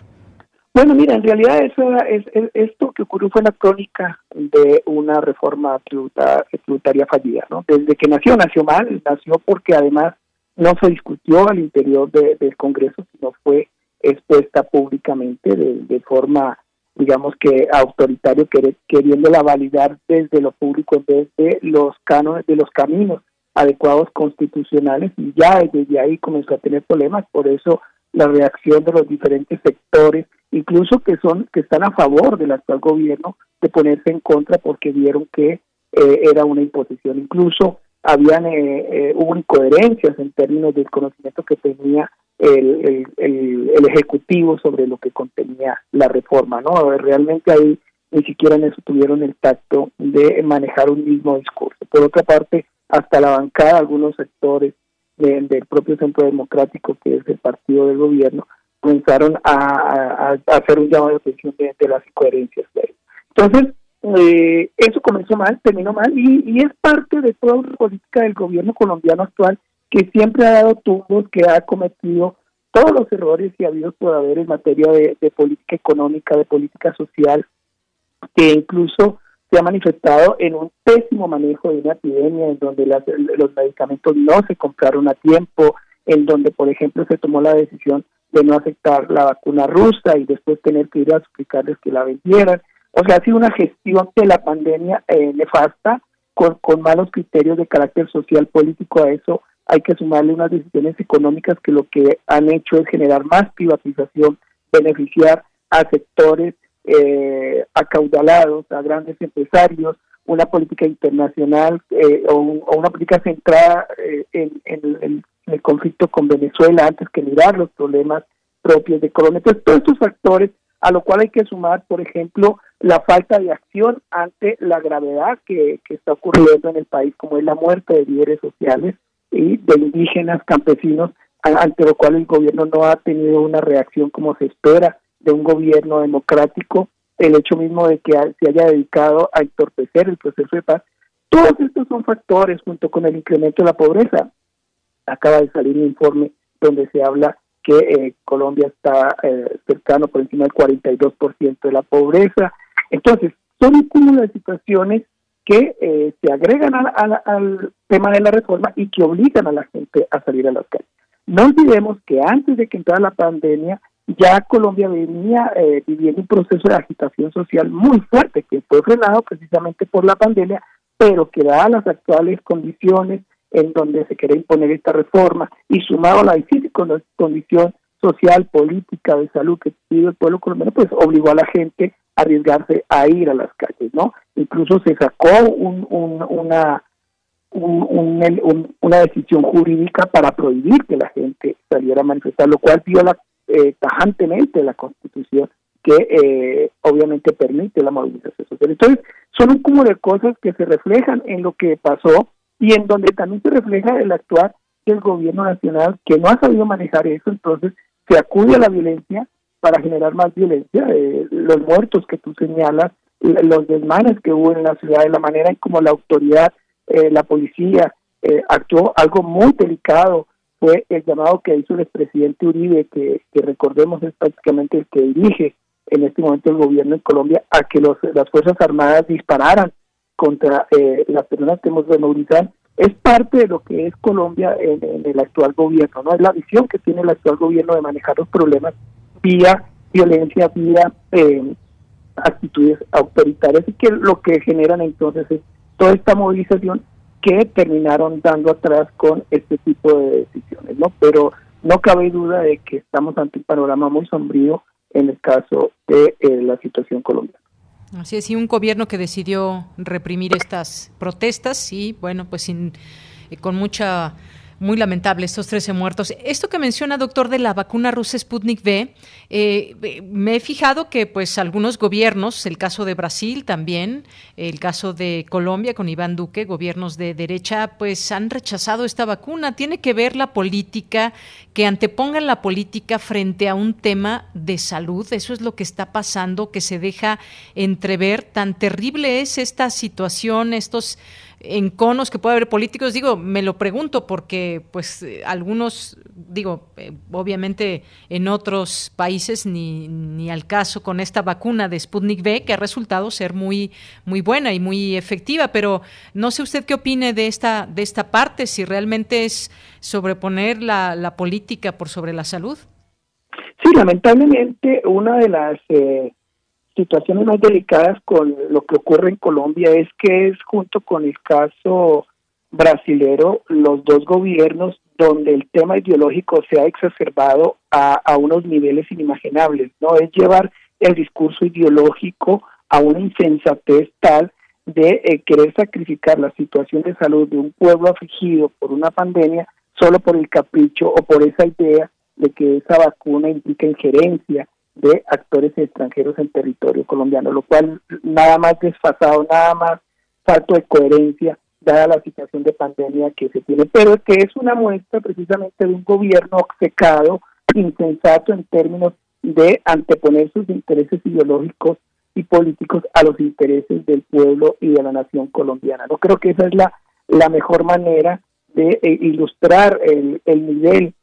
Bueno, mira, en realidad eso es, esto que ocurrió fue la crónica de una reforma tributaria fallida, ¿no? Desde que nació, nació mal, nació porque además no se discutió al interior del Congreso, sino fue expuesta públicamente de, forma, digamos que autoritario, queriéndola validar desde lo público en vez de los cánones, de los caminos adecuados constitucionales y ya desde ahí comenzó a tener problemas, por eso la reacción de los diferentes sectores, incluso que son que están a favor del actual gobierno, de ponerse en contra porque vieron que eh, era una imposición. Incluso habían eh, eh, hubo incoherencias en términos del conocimiento que tenía el, el, el, ejecutivo sobre lo que contenía la reforma, ¿no? Realmente ahí ni siquiera en eso tuvieron el tacto de manejar un mismo discurso. Por otra parte, hasta la bancada, algunos sectores del propio Centro Democrático, que es el partido del gobierno, comenzaron a, hacer un llamado de atención de, las incoherencias de Entonces, eh, eso comenzó mal, terminó mal, y, es parte de toda una política del gobierno colombiano actual que siempre ha dado tumbos, que ha cometido todos los errores y habido por haber en materia de, política económica, de política social, que incluso se ha manifestado en un pésimo manejo de una epidemia en donde los medicamentos no se compraron a tiempo, en donde, por ejemplo, se tomó la decisión de no aceptar la vacuna rusa y después tener que ir a suplicarles que la vendieran. O sea, ha sido una gestión de la pandemia eh, nefasta, con, con malos criterios de carácter social, político a eso hay que sumarle unas decisiones económicas que lo que han hecho es generar más privatización, beneficiar a sectores eh, acaudalados, a grandes empresarios, una política internacional eh, o, una política centrada eh, en, el conflicto con Venezuela antes que mirar los problemas propios de Colombia. Entonces, todos estos factores, a lo cual hay que sumar, por ejemplo, la falta de acción ante la gravedad que, que está ocurriendo en el país, como es la muerte de líderes sociales y de indígenas, campesinos, ante lo cual el gobierno no ha tenido una reacción como se espera de un gobierno democrático, el hecho mismo de que se haya dedicado a entorpecer el proceso de paz, todos estos son factores junto con el incremento de la pobreza. Acaba de salir un informe donde se habla que eh, Colombia está eh, cercano por encima del 42% de la pobreza. Entonces, son un cúmulo de situaciones que eh, se agregan al tema de la reforma y que obligan a la gente a salir a las calles. No olvidemos que antes de que entrara la pandemia, ya Colombia venía eh, viviendo un proceso de agitación social muy fuerte que fue frenado precisamente por la pandemia, pero que dadas las actuales condiciones en donde se quiere imponer esta reforma y sumado a la difícil condición social, política, de salud que vive el pueblo colombiano, pues obligó a la gente arriesgarse a ir a las calles, ¿no? Incluso se sacó un, una una decisión jurídica para prohibir que la gente saliera a manifestar, lo cual viola eh, tajantemente la Constitución que eh, obviamente permite la movilización social. Entonces, son un cúmulo de cosas que se reflejan en lo que pasó y en donde también se refleja el actuar del gobierno nacional que no ha sabido manejar eso, entonces se acude a la violencia para generar más violencia, eh, los muertos que tú señalas, los desmanes que hubo en la ciudad, de la manera en como la autoridad, eh, la policía eh, actuó, algo muy delicado fue el llamado que hizo el expresidente Uribe, que, recordemos es prácticamente el que dirige en este momento el gobierno en Colombia, a que los, las Fuerzas Armadas dispararan contra las personas que hemos removilizado es parte de lo que es Colombia en, el actual gobierno, ¿no? Es la visión que tiene el actual gobierno de manejar los problemas vía violencia, vía eh, actitudes autoritarias y que lo que generan entonces es toda esta movilización que terminaron dando atrás con este tipo de decisiones, ¿no? Pero no cabe duda de que estamos ante un panorama muy sombrío en el caso de eh, la situación colombiana. Así es, y un gobierno que decidió reprimir estas protestas y, bueno, pues sin, eh, con mucha muy lamentable estos 13 muertos. Esto que menciona, doctor, de la vacuna rusa Sputnik V, eh, me he fijado que pues algunos gobiernos, el caso de Brasil también, el caso de Colombia con Iván Duque, gobiernos de derecha, pues han rechazado esta vacuna. Tiene que ver la política, que antepongan la política frente a un tema de salud. Eso es lo que está pasando, que se deja entrever. Tan terrible es esta situación, estos enconos que puede haber políticos, digo, me lo pregunto porque pues eh, algunos, digo, eh, obviamente en otros países ni, ni al caso con esta vacuna de Sputnik V que ha resultado ser muy muy buena y muy efectiva, pero no sé usted qué opine de esta de esta parte si realmente es sobreponer la, la política por sobre la salud. Sí, lamentablemente una de las eh, situaciones más delicadas con lo que ocurre en Colombia es que es junto con el caso brasilero los dos gobiernos donde el tema ideológico se ha exacerbado a, unos niveles inimaginables, ¿no? Es llevar el discurso ideológico a una insensatez tal de eh, querer sacrificar la situación de salud de un pueblo afligido por una pandemia solo por el capricho o por esa idea de que esa vacuna implica injerencia de actores extranjeros en territorio colombiano, lo cual nada más desfasado, nada más falto de coherencia dada la situación de pandemia que se tiene, pero que es una muestra precisamente de un gobierno obcecado, insensato en términos de anteponer sus intereses ideológicos y políticos a los intereses del pueblo y de la nación colombiana. No creo que esa es la, la mejor manera de eh, ilustrar el, el nivel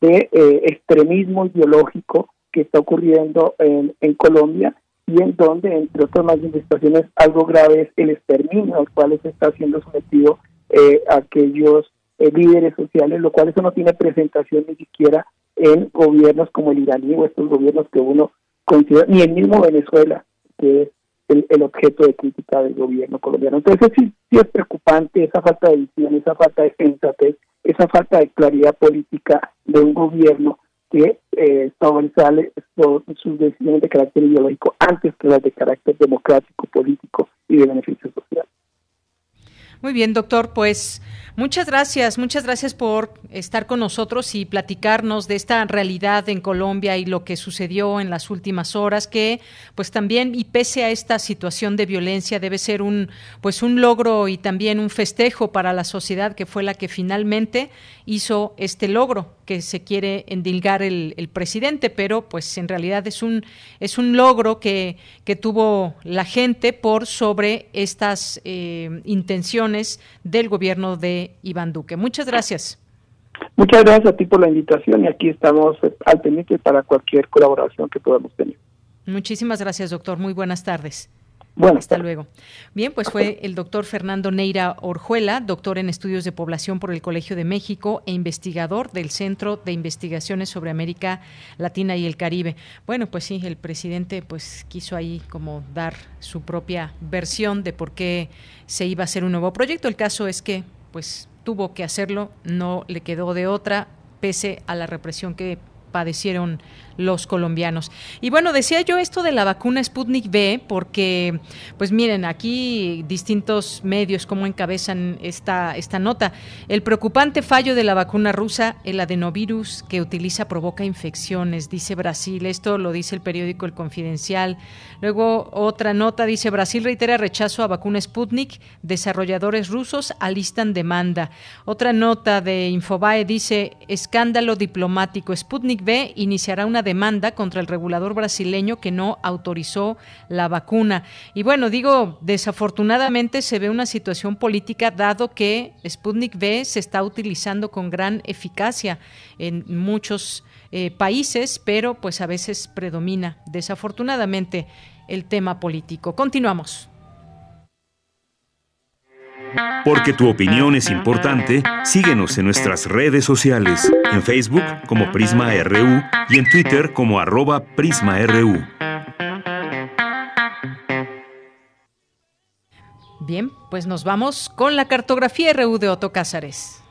de eh, extremismo ideológico que está ocurriendo en, en Colombia y en donde, entre otras manifestaciones, algo grave es el exterminio al cual se está siendo sometido eh, aquellos eh, líderes sociales, lo cual eso no tiene presentación ni siquiera en gobiernos como el iraní o estos gobiernos que uno considera, ni el mismo Venezuela, que es el, el objeto de crítica del gobierno colombiano. Entonces sí, sí es preocupante esa falta de visión, esa falta de sensatez, esa falta de claridad política de un gobierno que eh, sobresale decisiones de carácter ideológico antes que las de carácter democrático, político y de beneficio social. Muy bien, doctor, pues muchas gracias, muchas gracias por estar con nosotros y platicarnos de esta realidad en Colombia y lo que sucedió en las últimas horas, que pues también y pese a esta situación de violencia debe ser un pues un logro y también un festejo para la sociedad que fue la que finalmente hizo este logro que se quiere endilgar el, presidente, pero pues en realidad es un, es un logro que, que tuvo la gente por sobre estas eh, intenciones del gobierno de Iván Duque. Muchas gracias. Muchas gracias a ti por la invitación y aquí estamos al pendiente para cualquier colaboración que podamos tener. Muchísimas gracias, doctor. Muy buenas tardes. Bueno, hasta luego. Bien, pues fue el doctor Fernando Neira Orjuela, doctor en estudios de población por el Colegio de México e investigador del Centro de Investigaciones sobre América Latina y el Caribe. Bueno, pues sí, el presidente pues quiso ahí como dar su propia versión de por qué se iba a hacer un nuevo proyecto. El caso es que pues tuvo que hacerlo, no le quedó de otra, pese a la represión que padecieron los colombianos. Y bueno, decía yo esto de la vacuna Sputnik B porque, pues miren, aquí distintos medios como encabezan esta, esta nota. El preocupante fallo de la vacuna rusa, el adenovirus que utiliza provoca infecciones, dice Brasil. Esto lo dice el periódico El Confidencial. Luego otra nota dice Brasil reitera rechazo a vacuna Sputnik, desarrolladores rusos alistan demanda. Otra nota de Infobae dice escándalo diplomático, Sputnik B iniciará una demanda contra el regulador brasileño que no autorizó la vacuna. Y bueno, digo, desafortunadamente se ve una situación política dado que Sputnik V se está utilizando con gran eficacia en muchos eh, países, pero pues a veces predomina desafortunadamente el tema político. Continuamos. Porque tu opinión es importante, síguenos en nuestras redes sociales, en Facebook como Prisma RU y en Twitter como arroba PrismaRU. Bien, pues nos vamos con la cartografía RU de Otto Cázares.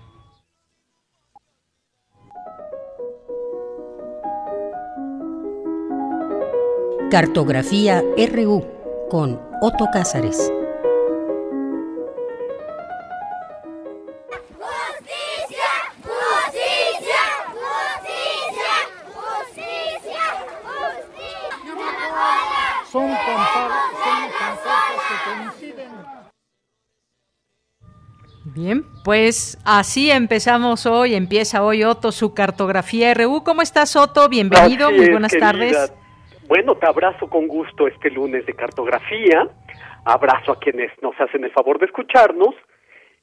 Cartografía RU con Otto Cázares. Bien, pues así empezamos hoy, empieza hoy Otto su cartografía RU. ¿Cómo estás Otto? Bienvenido, muy buenas tardes. Bueno, te abrazo con gusto este lunes de cartografía, abrazo a quienes nos hacen el favor de escucharnos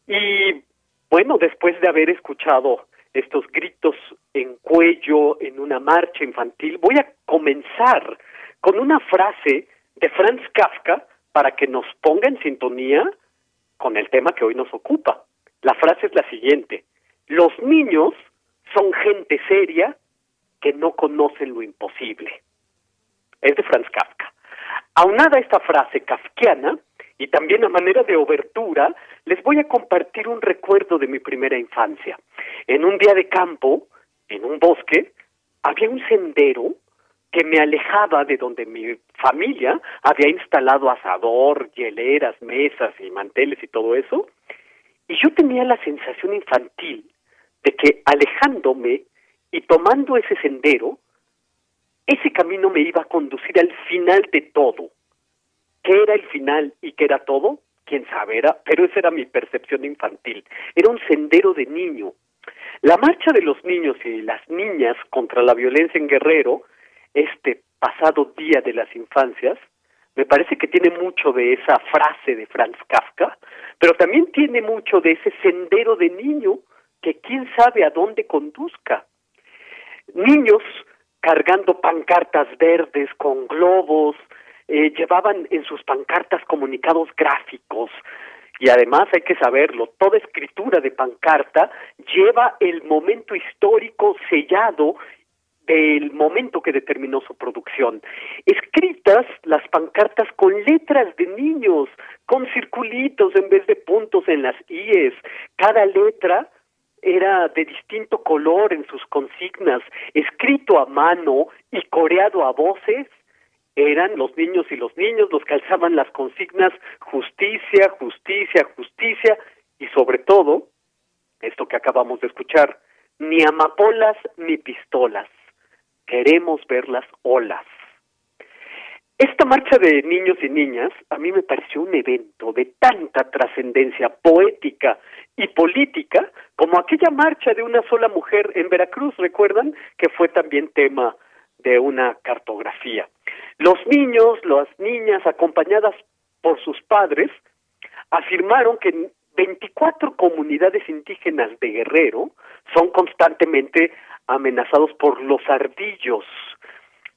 y bueno, después de haber escuchado estos gritos en cuello en una marcha infantil, voy a comenzar con una frase de Franz Kafka para que nos ponga en sintonía con el tema que hoy nos ocupa. La frase es la siguiente, los niños son gente seria que no conocen lo imposible. Es de Franz Kafka. Aunada esta frase kafkiana, y también a manera de obertura, les voy a compartir un recuerdo de mi primera infancia. En un día de campo, en un bosque, había un sendero que me alejaba de donde mi familia había instalado asador, hieleras, mesas y manteles y todo eso, y yo tenía la sensación infantil de que alejándome y tomando ese sendero, ese camino me iba a conducir al final de todo. ¿Qué era el final y qué era todo? Quién sabe, pero esa era mi percepción infantil. Era un sendero de niño. La marcha de los niños y las niñas contra la violencia en Guerrero este pasado día de las infancias, me parece que tiene mucho de esa frase de Franz Kafka, pero también tiene mucho de ese sendero de niño que quién sabe a dónde conduzca. Niños cargando pancartas verdes con globos, eh, llevaban en sus pancartas comunicados gráficos, y además hay que saberlo, toda escritura de pancarta lleva el momento histórico sellado del momento que determinó su producción. Escritas las pancartas con letras de niños, con circulitos en vez de puntos en las IES. Cada letra era de distinto color en sus consignas, escrito a mano y coreado a voces. Eran los niños y los niños los que alzaban las consignas justicia, justicia, justicia y sobre todo, esto que acabamos de escuchar, ni amapolas ni pistolas queremos ver las olas. Esta marcha de niños y niñas a mí me pareció un evento de tanta trascendencia poética y política como aquella marcha de una sola mujer en Veracruz, recuerdan que fue también tema de una cartografía. Los niños, las niñas acompañadas por sus padres afirmaron que 24 comunidades indígenas de Guerrero son constantemente amenazados por los ardillos.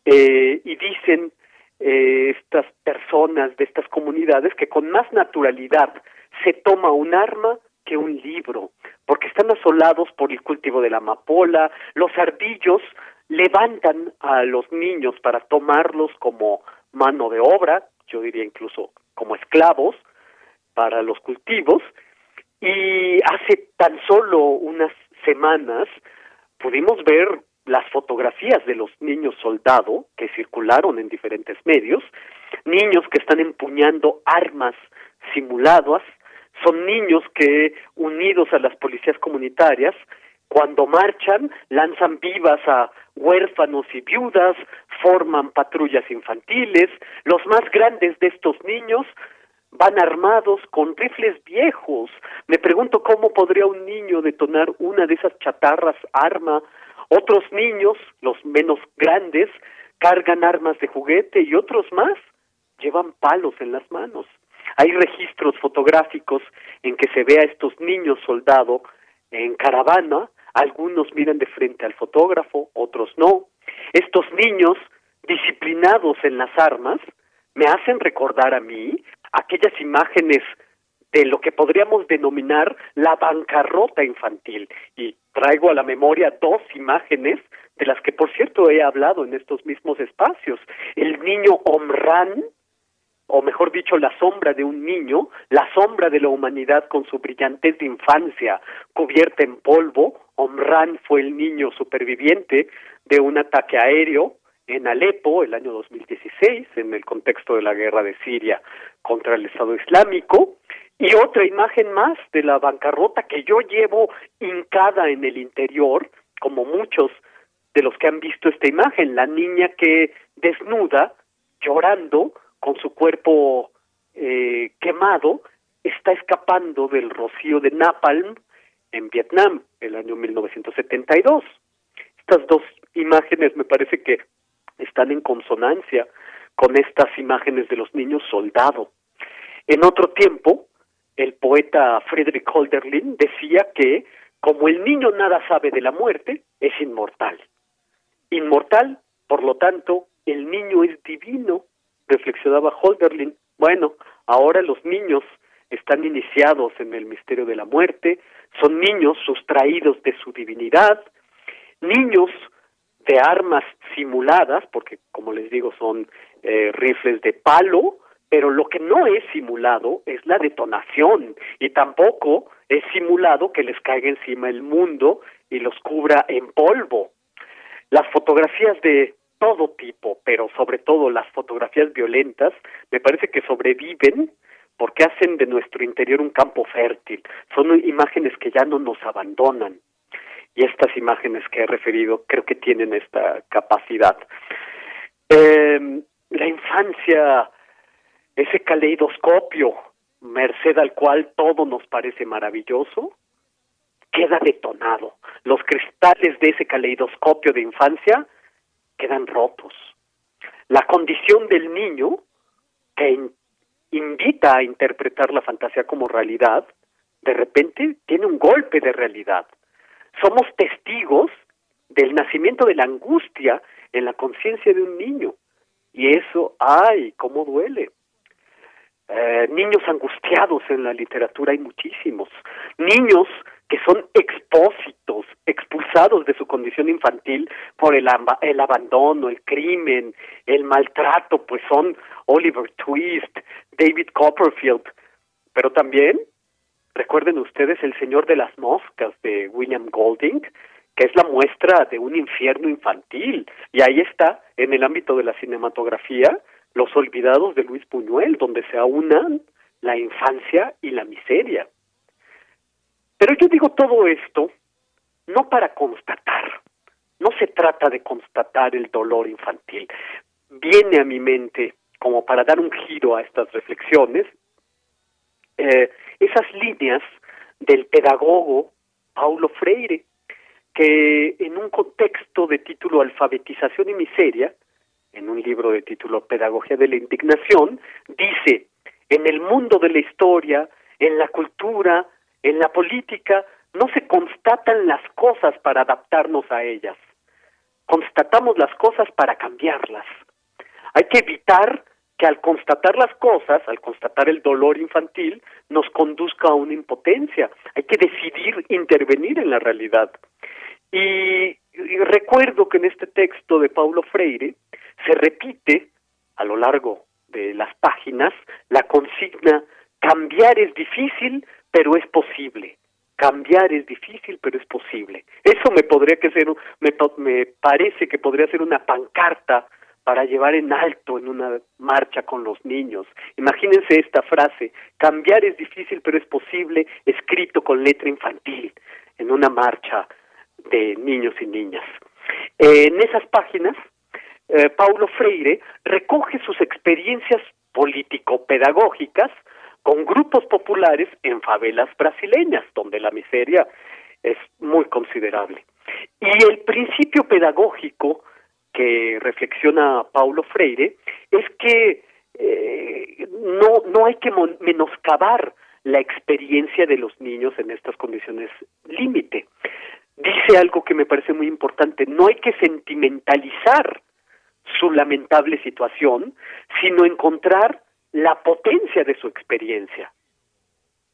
Eh, y dicen eh, estas personas de estas comunidades que con más naturalidad se toma un arma que un libro, porque están asolados por el cultivo de la amapola, los ardillos levantan a los niños para tomarlos como mano de obra, yo diría incluso como esclavos para los cultivos, y hace tan solo unas semanas pudimos ver las fotografías de los niños soldado que circularon en diferentes medios, niños que están empuñando armas simuladas, son niños que, unidos a las policías comunitarias, cuando marchan, lanzan vivas a huérfanos y viudas, forman patrullas infantiles, los más grandes de estos niños van armados con rifles viejos. Me pregunto cómo podría un niño detonar una de esas chatarras arma. Otros niños, los menos grandes, cargan armas de juguete y otros más llevan palos en las manos. Hay registros fotográficos en que se ve a estos niños soldado en caravana, algunos miran de frente al fotógrafo, otros no. Estos niños, disciplinados en las armas, me hacen recordar a mí aquellas imágenes de lo que podríamos denominar la bancarrota infantil. Y traigo a la memoria dos imágenes de las que, por cierto, he hablado en estos mismos espacios. El niño Omran, o mejor dicho, la sombra de un niño, la sombra de la humanidad con su brillantez de infancia cubierta en polvo. Omran fue el niño superviviente de un ataque aéreo en Alepo el año 2016, en el contexto de la guerra de Siria contra el Estado Islámico. Y otra imagen más de la bancarrota que yo llevo hincada en el interior, como muchos de los que han visto esta imagen, la niña que desnuda, llorando, con su cuerpo eh, quemado, está escapando del rocío de Napalm en Vietnam, el año 1972. Estas dos imágenes me parece que están en consonancia con estas imágenes de los niños soldado. En otro tiempo, el poeta Friedrich Holderlin decía que como el niño nada sabe de la muerte, es inmortal. Inmortal, por lo tanto, el niño es divino, reflexionaba Holderlin. Bueno, ahora los niños están iniciados en el misterio de la muerte, son niños sustraídos de su divinidad, niños de armas simuladas, porque como les digo son eh, rifles de palo, pero lo que no es simulado es la detonación y tampoco es simulado que les caiga encima el mundo y los cubra en polvo. Las fotografías de todo tipo, pero sobre todo las fotografías violentas, me parece que sobreviven porque hacen de nuestro interior un campo fértil. Son imágenes que ya no nos abandonan. Y estas imágenes que he referido creo que tienen esta capacidad. Eh, la infancia, ese caleidoscopio, merced al cual todo nos parece maravilloso, queda detonado. Los cristales de ese caleidoscopio de infancia quedan rotos. La condición del niño, que invita a interpretar la fantasía como realidad, de repente tiene un golpe de realidad. Somos testigos del nacimiento de la angustia en la conciencia de un niño. Y eso, ay, cómo duele. Eh, niños angustiados en la literatura hay muchísimos. Niños que son expósitos, expulsados de su condición infantil por el, el abandono, el crimen, el maltrato, pues son Oliver Twist, David Copperfield, pero también recuerden ustedes El Señor de las Moscas de William Golding, que es la muestra de un infierno infantil, y ahí está, en el ámbito de la cinematografía, Los Olvidados de Luis Buñuel, donde se aunan la infancia y la miseria. Pero yo digo todo esto no para constatar, no se trata de constatar el dolor infantil. Viene a mi mente, como para dar un giro a estas reflexiones, eh, esas líneas del pedagogo Paulo Freire, que en un contexto de título Alfabetización y Miseria, en un libro de título Pedagogía de la Indignación, dice, en el mundo de la historia, en la cultura, en la política no se constatan las cosas para adaptarnos a ellas. Constatamos las cosas para cambiarlas. Hay que evitar que al constatar las cosas, al constatar el dolor infantil, nos conduzca a una impotencia. Hay que decidir intervenir en la realidad. Y, recuerdo que en este texto de Paulo Freire se repite a lo largo de las páginas la consigna cambiar es difícil, pero es posible. cambiar es difícil, pero es posible. Eso me podría que ser, me, me parece que podría ser una pancarta para llevar en alto en una marcha con los niños. Imagínense esta frase, cambiar es difícil pero es posible, escrito con letra infantil en una marcha de niños y niñas. en esas páginas, eh, Paulo Freire recoge sus experiencias político-pedagógicas con grupos populares en favelas brasileñas, donde la miseria es muy considerable. Y el principio pedagógico que reflexiona Paulo Freire es que eh, no, no hay que menoscabar la experiencia de los niños en estas condiciones límite. Dice algo que me parece muy importante, no hay que sentimentalizar su lamentable situación, sino encontrar la potencia de su experiencia.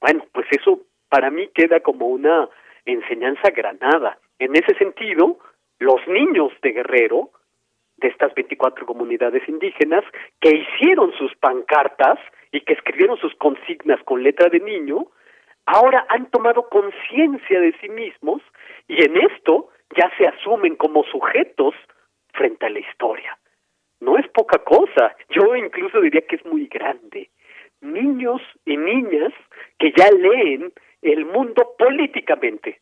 Bueno, pues eso para mí queda como una enseñanza granada. En ese sentido, los niños de Guerrero de estas 24 comunidades indígenas que hicieron sus pancartas y que escribieron sus consignas con letra de niño, ahora han tomado conciencia de sí mismos y en esto ya se asumen como sujetos frente a la historia. No es poca cosa, yo incluso diría que es muy grande. Niños y niñas que ya leen el mundo políticamente.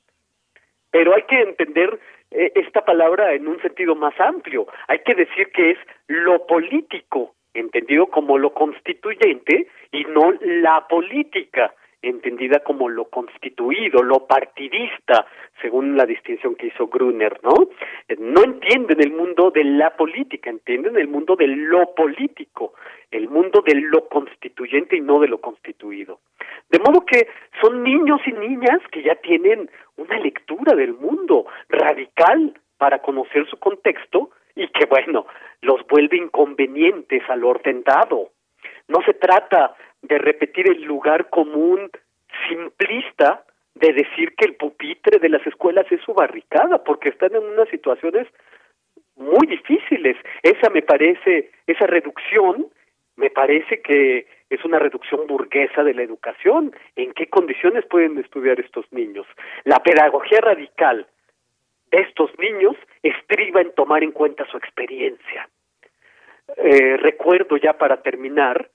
Pero hay que entender esta palabra en un sentido más amplio. Hay que decir que es lo político, entendido como lo constituyente, y no la política, entendida como lo constituido, lo partidista, según la distinción que hizo Gruner, ¿no? Eh, no entienden el mundo de la política, entienden el mundo de lo político, el mundo de lo constituyente y no de lo constituido. De modo que son niños y niñas que ya tienen una lectura del mundo radical para conocer su contexto y que, bueno, los vuelve inconvenientes al orden dado. No se trata de repetir el lugar común simplista de decir que el pupitre de las escuelas es su barricada, porque están en unas situaciones muy difíciles. Esa me parece, esa reducción me parece que es una reducción burguesa de la educación. ¿En qué condiciones pueden estudiar estos niños? La pedagogía radical de estos niños estriba en tomar en cuenta su experiencia. Eh, recuerdo ya para terminar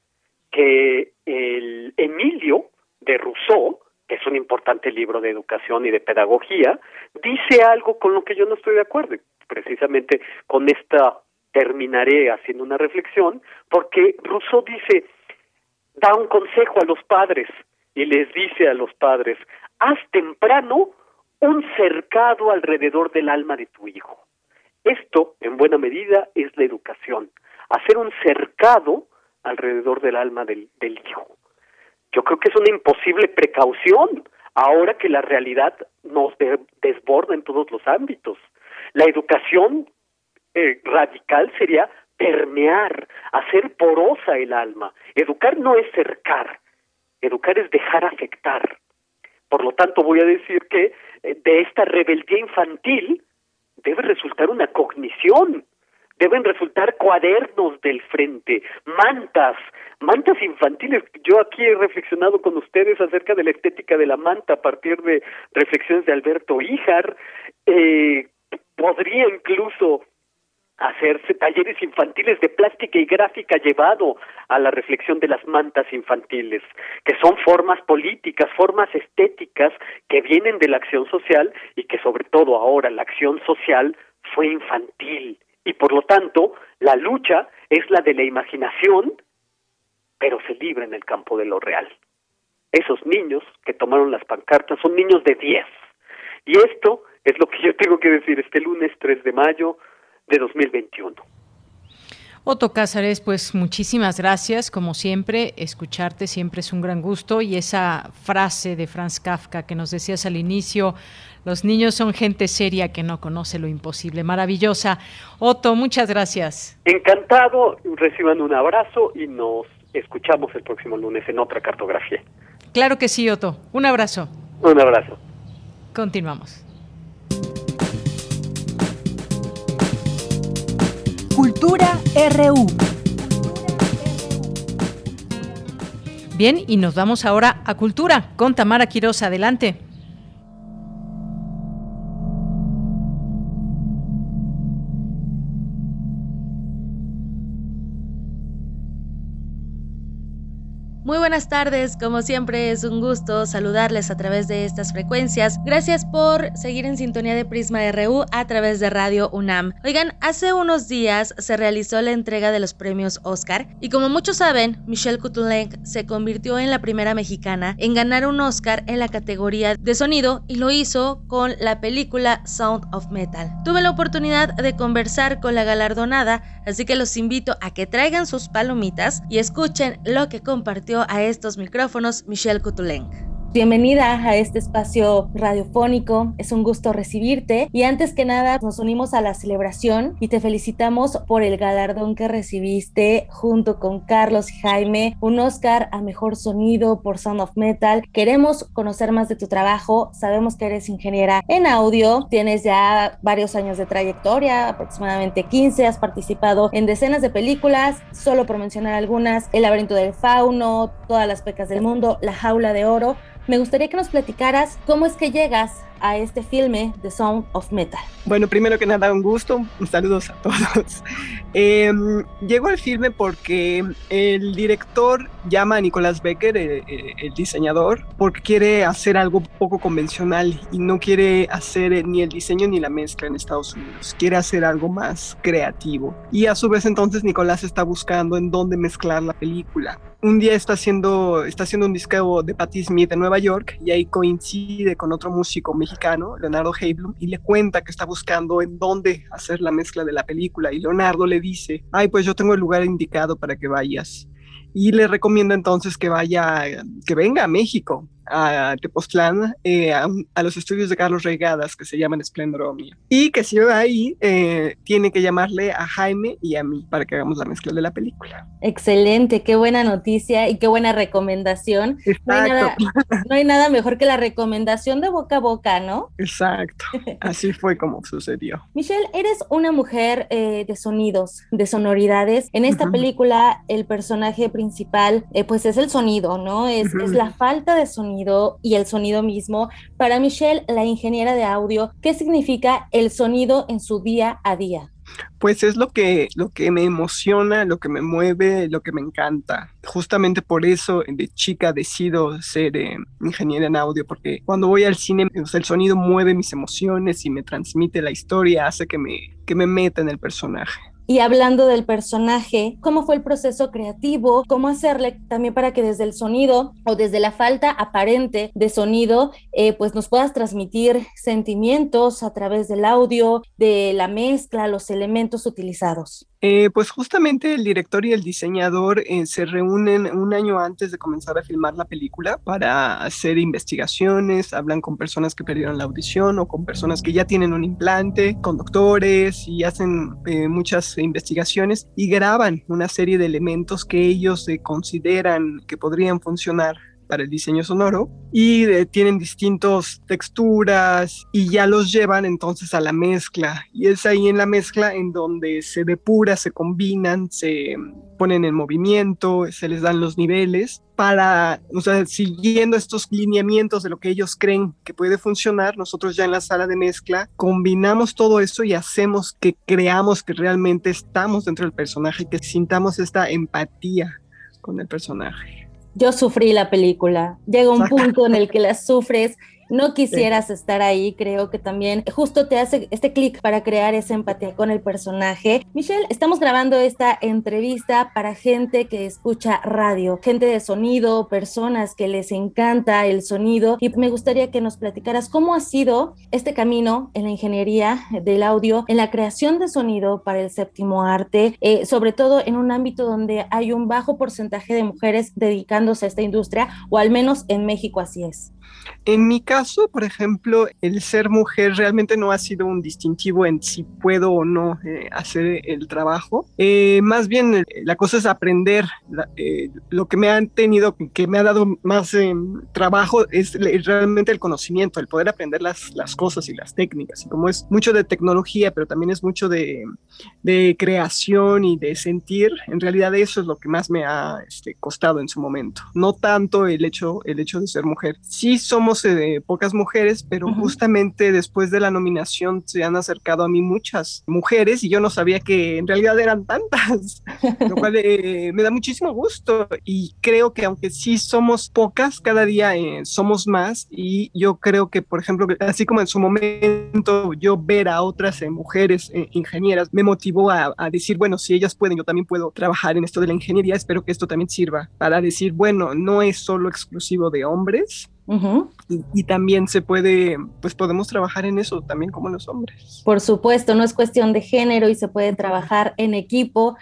que el Emilio de Rousseau, que es un importante libro de educación y de pedagogía, dice algo con lo que yo no estoy de acuerdo. Precisamente con esta terminaré haciendo una reflexión, porque Rousseau dice, da un consejo a los padres y les dice a los padres, haz temprano un cercado alrededor del alma de tu hijo. Esto, en buena medida, es la educación, hacer un cercado alrededor del alma del, hijo. Yo creo que es una imposible precaución ahora que la realidad nos desborda en todos los ámbitos. La educación eh, radical sería permear, hacer porosa el alma. Educar no es cercar, educar es dejar afectar. Por lo tanto, voy a decir que eh, de esta rebeldía infantil debe resultar una cognición, deben resultar cuadernos del frente, mantas, mantas infantiles. Yo aquí he reflexionado con ustedes acerca de la estética de la manta a partir de reflexiones de Alberto Híjar. Eh, podría incluso hacerse talleres infantiles de plástica y gráfica llevado a la reflexión de las mantas infantiles, que son formas políticas, formas estéticas que vienen de la acción social y que sobre todo ahora la acción social fue infantil, y por lo tanto la lucha es la de la imaginación, pero se libra en el campo de lo real. Esos niños que tomaron las pancartas son niños de 10. Y esto es lo que yo tengo que decir este lunes 3 de mayo de 2021. Otto Cázares, pues muchísimas gracias. Como siempre, escucharte siempre es un gran gusto. Y esa frase de Franz Kafka que nos decías al inicio, los niños son gente seria que no conoce lo imposible. Maravillosa. Otto, muchas gracias. Encantado. Reciban un abrazo y nos escuchamos el próximo lunes en otra cartografía. Claro que sí, Otto. Un abrazo. Un abrazo. Continuamos. Cultura RU. Bien, y nos vamos ahora a Cultura con Tamara Quiroz. Adelante. Muy buenas tardes, como siempre es un gusto saludarles a través de estas frecuencias. Gracias por seguir en sintonía de Prisma RU a través de Radio UNAM. Oigan, hace unos días se realizó la entrega de los premios Oscar y como muchos saben, Michelle Kutulenk se convirtió en la primera mexicana en ganar un Oscar en la categoría de sonido y lo hizo con la película Sound of Metal. Tuve la oportunidad de conversar con la galardonada, así que los invito a que traigan sus palomitas y escuchen lo que compartió a estos micrófonos Michelle Kutulenk. Bienvenida a este espacio radiofónico, es un gusto recibirte. Y antes que nada nos unimos a la celebración y te felicitamos por el galardón que recibiste junto con Carlos y Jaime, un Oscar a Mejor Sonido por Sound of Metal. Queremos conocer más de tu trabajo, sabemos que eres ingeniera en audio, tienes ya varios años de trayectoria, aproximadamente 15, has participado en decenas de películas, solo por mencionar algunas, El laberinto del fauno, Todas las pecas del mundo, La jaula de oro. Me gustaría que nos platicaras cómo es que llegas a este filme The Sound of Metal. Bueno, primero que nada, un gusto, saludos a todos. <laughs> Eh, llego al filme porque el director llama a Nicolás Becker, el, el, diseñador, porque quiere hacer algo poco convencional y no quiere hacer ni el diseño ni la mezcla en Estados Unidos, quiere hacer algo más creativo. Y a su vez entonces Nicolás está buscando en dónde mezclar la película. Un día está haciendo, está haciendo un disco de Patti Smith en Nueva York y ahí coincide con otro músico mexicano, Leonardo Heiblum, y le cuenta que está buscando en dónde hacer la mezcla de la película. Y Leonardo le dice, ay, pues yo tengo el lugar indicado para que vayas. Y le recomienda entonces que vaya, que venga a México a Tepoztlán, eh, a, a, los estudios de Carlos Reigadas que se llaman Esplendoromia. Y que si va ahí, eh, tiene que llamarle a Jaime y a mí para que hagamos la mezcla de la película. Excelente, qué buena noticia y qué buena recomendación. No hay, nada, no hay, nada, mejor que la recomendación de boca a boca, ¿no? Exacto, así fue como sucedió. <laughs> Michelle, eres una mujer eh, de sonidos, de sonoridades. En esta uh -huh. película, el personaje principal, eh, pues es el sonido, ¿no? Es, uh -huh. es la falta de sonido y el sonido mismo. Para Michelle, la ingeniera de audio, ¿qué significa el sonido en su día a día? Pues es lo que, lo que me emociona, lo que me mueve, lo que me encanta. Justamente por eso de chica decido ser eh, ingeniera en audio, porque cuando voy al cine, el sonido mueve mis emociones y me transmite la historia, hace que me, que me meta en el personaje. Y hablando del personaje, ¿cómo fue el proceso creativo? ¿Cómo hacerle también para que desde el sonido o desde la falta aparente de sonido, eh, pues nos puedas transmitir sentimientos a través del audio, de la mezcla, los elementos utilizados? Eh, pues justamente el director y el diseñador eh, se reúnen un año antes de comenzar a filmar la película para hacer investigaciones, hablan con personas que perdieron la audición o con personas que ya tienen un implante, con doctores y hacen eh, muchas investigaciones y graban una serie de elementos que ellos consideran que podrían funcionar para el diseño sonoro y de, tienen distintas texturas y ya los llevan entonces a la mezcla. Y es ahí en la mezcla en donde se depura, se combinan, se ponen en movimiento, se les dan los niveles para, o sea, siguiendo estos lineamientos de lo que ellos creen que puede funcionar, nosotros ya en la sala de mezcla combinamos todo eso y hacemos que creamos que realmente estamos dentro del personaje, que sintamos esta empatía con el personaje yo sufrí la película. Llega un punto en el que la sufres no quisieras sí. estar ahí, creo que también justo te hace este clic para crear esa empatía con el personaje. Michelle, estamos grabando esta entrevista para gente que escucha radio, gente de sonido, personas que les encanta el sonido y me gustaría que nos platicaras cómo ha sido este camino en la ingeniería del audio, en la creación de sonido para el séptimo arte, eh, sobre todo en un ámbito donde hay un bajo porcentaje de mujeres dedicándose a esta industria, o al menos en México así es. En mi caso, por ejemplo, el ser mujer realmente no ha sido un distintivo en si puedo o no eh, hacer el trabajo. Eh, más bien, eh, la cosa es aprender. La, lo que me han tenido, que me ha dado más trabajo es realmente el conocimiento, el poder aprender las, las cosas y las técnicas. Y como es mucho de tecnología, pero también es mucho de, de creación y de sentir, en realidad eso es lo que más me ha este, costado en su momento. No tanto el hecho, el hecho de ser mujer. Sí somos eh, pocas mujeres, pero justamente después de la nominación se han acercado a mí muchas mujeres y yo no sabía que en realidad eran tantas, lo cual eh, me da muchísimo gusto y creo que aunque sí somos pocas, cada día eh, somos más y yo creo que, por ejemplo, así como en su momento yo ver a otras eh, mujeres ingenieras me motivó a, a decir, bueno, si ellas pueden, yo también puedo trabajar en esto de la ingeniería, espero que esto también sirva para decir, bueno, no es solo exclusivo de hombres, Mm-hmm. Y, también se puede, pues podemos trabajar en eso también como los hombres. Por supuesto, no es cuestión de género y se puede trabajar en equipo,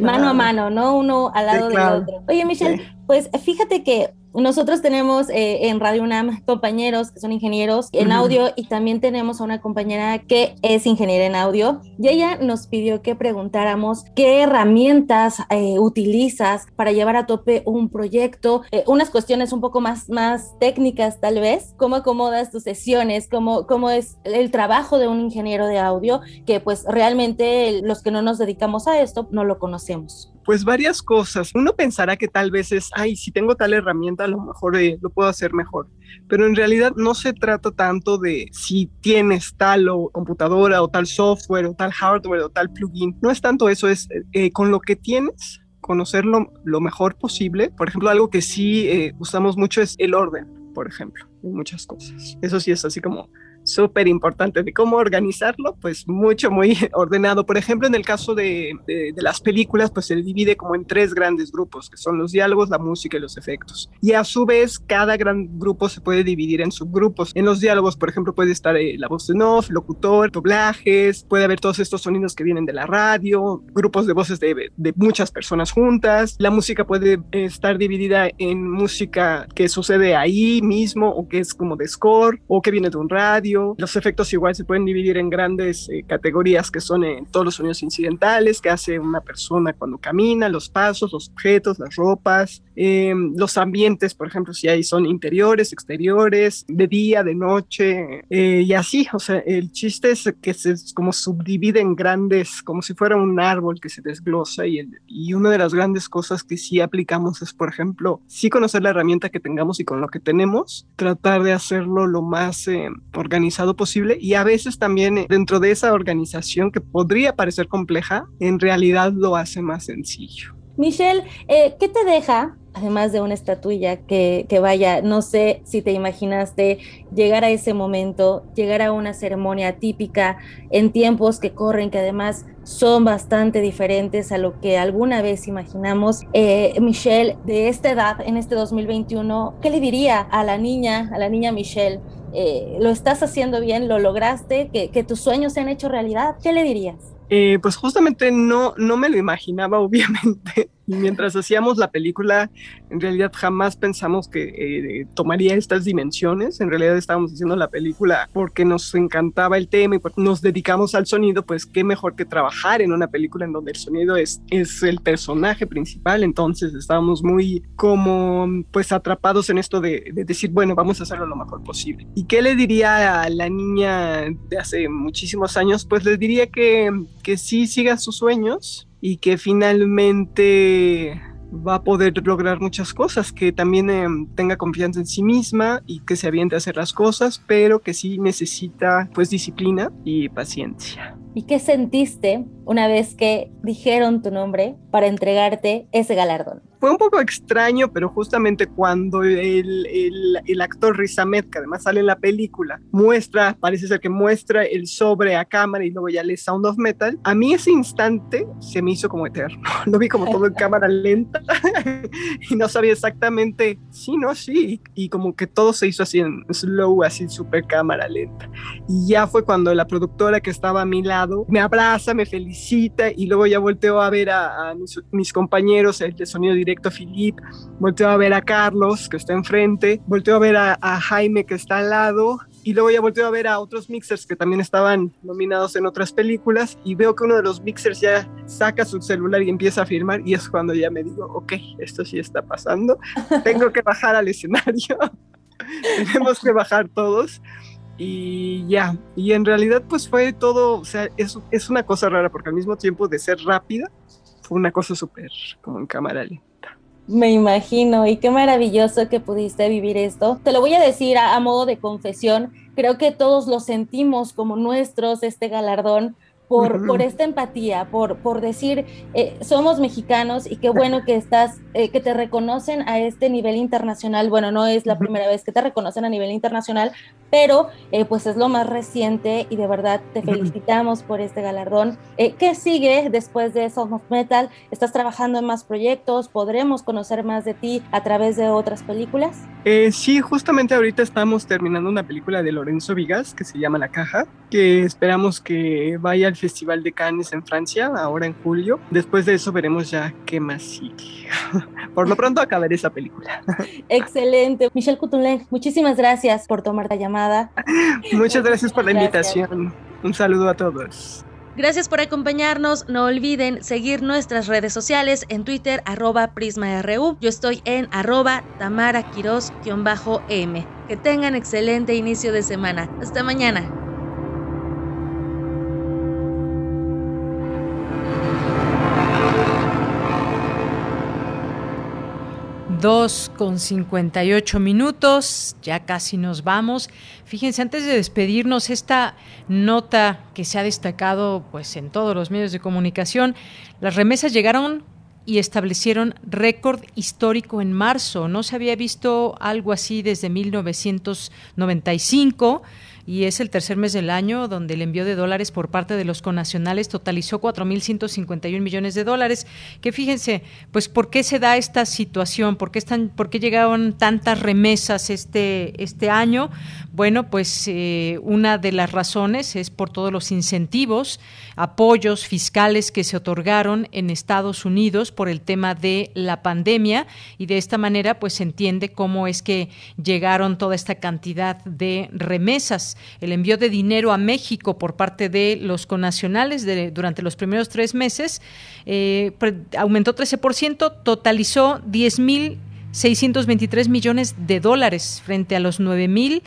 mano a mano, ¿no? Uno al lado del otro. Oye, Michelle, pues fíjate que nosotros tenemos eh, en Radio UNAM compañeros que son ingenieros en audio y también tenemos a una compañera que es ingeniera en audio y ella nos pidió que preguntáramos qué herramientas eh, utilizas para llevar a tope un proyecto, eh, unas cuestiones un poco más, más técnicas tal vez, cómo acomodas tus sesiones, cómo, cómo es el trabajo de un ingeniero de audio que pues realmente los que no nos dedicamos a esto no lo conocemos. Pues varias cosas. Uno pensará que tal vez es, ay, si tengo tal herramienta, a lo mejor eh, lo puedo hacer mejor. Pero en realidad no se trata tanto de si tienes tal o computadora o tal software o tal hardware o tal plugin. No es tanto eso, es eh, con lo que tienes conocerlo lo mejor posible. Por ejemplo, algo que sí eh, usamos mucho es el orden, por ejemplo, en muchas cosas. Eso sí es así como súper importante de cómo organizarlo, pues mucho, muy <laughs> ordenado. Por ejemplo, en el caso de, de, las películas, pues se divide como en tres grandes grupos, que son los diálogos, la música y los efectos. Y a su vez, cada gran grupo se puede dividir en subgrupos. En los diálogos, por ejemplo, puede estar eh, la voz de off, locutor, doblajes, puede haber todos estos sonidos que vienen de la radio, grupos de voces de, de muchas personas juntas. La música puede estar dividida en música que sucede ahí mismo o que es como de score o que viene de un radio los efectos igual se pueden dividir en grandes eh, categorías que son en todos los sonidos incidentales que hace una persona cuando camina, los pasos, los objetos, las ropas, em, los ambientes, por ejemplo, si hay son interiores, exteriores, de día, de noche, eh, y así, o sea, el chiste es que se como subdivide en grandes, como si fuera un árbol que se desglosa y, y una de las grandes cosas que sí aplicamos es, por ejemplo, sí conocer la herramienta que tengamos y con lo que tenemos, tratar de hacerlo lo más eh, posible y a veces también eh, dentro de esa organización que podría parecer compleja, en realidad lo hace más sencillo. Michelle, eh, ¿qué te deja, además de una estatuilla que, que, vaya, no sé si te imaginaste llegar a ese momento, llegar a una ceremonia típica en tiempos que corren, que además son bastante diferentes a lo que alguna vez imaginamos. Eh, Michelle, de esta edad, en este 2021, ¿qué le diría a la niña, a la niña Michelle? Eh, lo estás haciendo bien, lo lograste, que, que tus sueños se han hecho realidad, ¿qué le dirías? Eh, pues justamente no, no me lo imaginaba, <laughs> obviamente. Mientras hacíamos la película, en realidad jamás pensamos que eh, tomaría estas dimensiones. En realidad estábamos haciendo la película porque nos encantaba el tema y porque nos dedicamos al sonido, pues qué mejor que trabajar en una película en donde el sonido es, es el personaje principal. Entonces estábamos muy como pues atrapados en esto de, de decir, bueno, vamos a hacerlo lo mejor posible. ¿Y qué le diría a la niña de hace muchísimos años? Pues le diría que, que sí siga sus sueños y que finalmente va a poder lograr muchas cosas, que también em, tenga confianza en sí misma y que se aviente a hacer las cosas, pero que sí necesita pues disciplina y paciencia. ¿Y qué sentiste una vez que dijeron tu nombre para entregarte ese galardón? Fue un poco extraño, pero justamente cuando el, el, el, actor Riz Ahmed, que además sale en la película, muestra, parece ser que muestra el sobre a cámara y luego ya le Sound of Metal, a mí ese instante se me hizo como eterno. <laughs> Lo vi como todo en cámara lenta <laughs> y no sabía exactamente, sí, no, sí, y como que todo se hizo así en slow, así super cámara lenta. Y ya fue cuando la productora que estaba a mi lado me abraza, me felicita y luego ya volteo a ver a, mis, compañeros, el de sonido directo Philip, volteo a ver a Carlos, que está enfrente, volteo a ver a, a, Jaime, que está al lado, y luego ya volteo a ver a otros mixers que también estaban nominados en otras películas, y veo que uno de los mixers ya saca su celular y empieza a filmar, y es cuando ya me digo, ok, esto sí está pasando, tengo que bajar al escenario, <laughs> tenemos que bajar todos. Y ya, y en realidad pues fue todo, o sea, es, es una cosa rara porque al mismo tiempo de ser rápida, fue una cosa súper como en cámara lenta. Me imagino, y qué maravilloso que pudiste vivir esto. Te lo voy a decir a, a modo de confesión, creo que todos lo sentimos como nuestros, este galardón, por, <laughs> por esta empatía, por, por decir, eh, somos mexicanos y qué bueno que estás, eh, que te reconocen a este nivel internacional. Bueno, no es la primera vez que te reconocen a nivel internacional, pero eh, pues es lo más reciente y de verdad te felicitamos por este galardón. ¿Qué sigue después de Song of Metal? ¿Estás trabajando en más proyectos? ¿Podremos conocer más de ti a través de otras películas? sí, justamente ahorita estamos terminando una película de Lorenzo Vigas que se llama La Caja, que esperamos que vaya al Festival de Cannes en Francia, ahora en julio. Después de eso veremos ya qué más sigue. <laughs> por lo pronto acabaré esa película. <laughs> Excelente. Michelle Coutulin, muchísimas gracias por tomar la llamada. Muchas gracias por la invitación. Un saludo a todos. Gracias por acompañarnos. No olviden seguir nuestras redes sociales en Twitter, arroba PrismaRU. Yo estoy en arroba Tamara m Que tengan excelente inicio de semana. Hasta mañana. 2 con 58 minutos, ya casi nos vamos. Fíjense, antes de despedirnos, esta nota que se ha destacado pues en todos los medios de comunicación, las remesas llegaron y establecieron récord histórico en marzo. No se había visto algo así desde 1995 y es el tercer mes del año donde el envío de dólares por parte de los conacionales totalizó 4.151 millones de dólares. Que fíjense, pues, ¿por qué se da esta situación? ¿Por qué, están, por qué llegaron tantas remesas este, este año? Bueno, pues eh, una de las razones es por todos los incentivos, apoyos fiscales que se otorgaron en Estados Unidos por el tema de la pandemia y de esta manera pues se entiende cómo es que llegaron toda esta cantidad de remesas. El envío de dinero a México por parte de los conacionales durante los primeros tres meses eh, aumentó 13%, totalizó 10.623 millones de dólares frente a los 9.000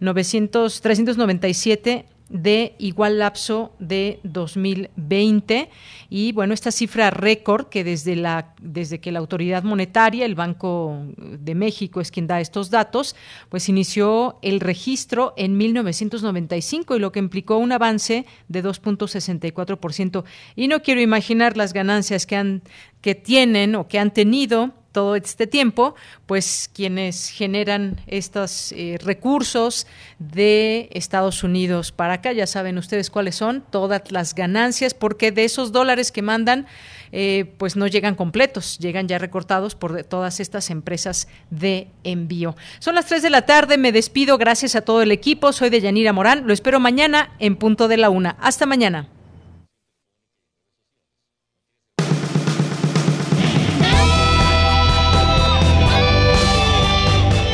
900, 397 de igual lapso de 2020 y bueno esta cifra récord que desde la desde que la autoridad monetaria el Banco de México es quien da estos datos pues inició el registro en 1995 y lo que implicó un avance de 2.64% y no quiero imaginar las ganancias que han que tienen o que han tenido todo este tiempo, pues quienes generan estos eh, recursos de Estados Unidos para acá, ya saben ustedes cuáles son, todas las ganancias, porque de esos dólares que mandan, eh, pues no llegan completos, llegan ya recortados por todas estas empresas de envío. Son las 3 de la tarde, me despido, gracias a todo el equipo, soy de Yanira Morán, lo espero mañana en punto de la una. Hasta mañana.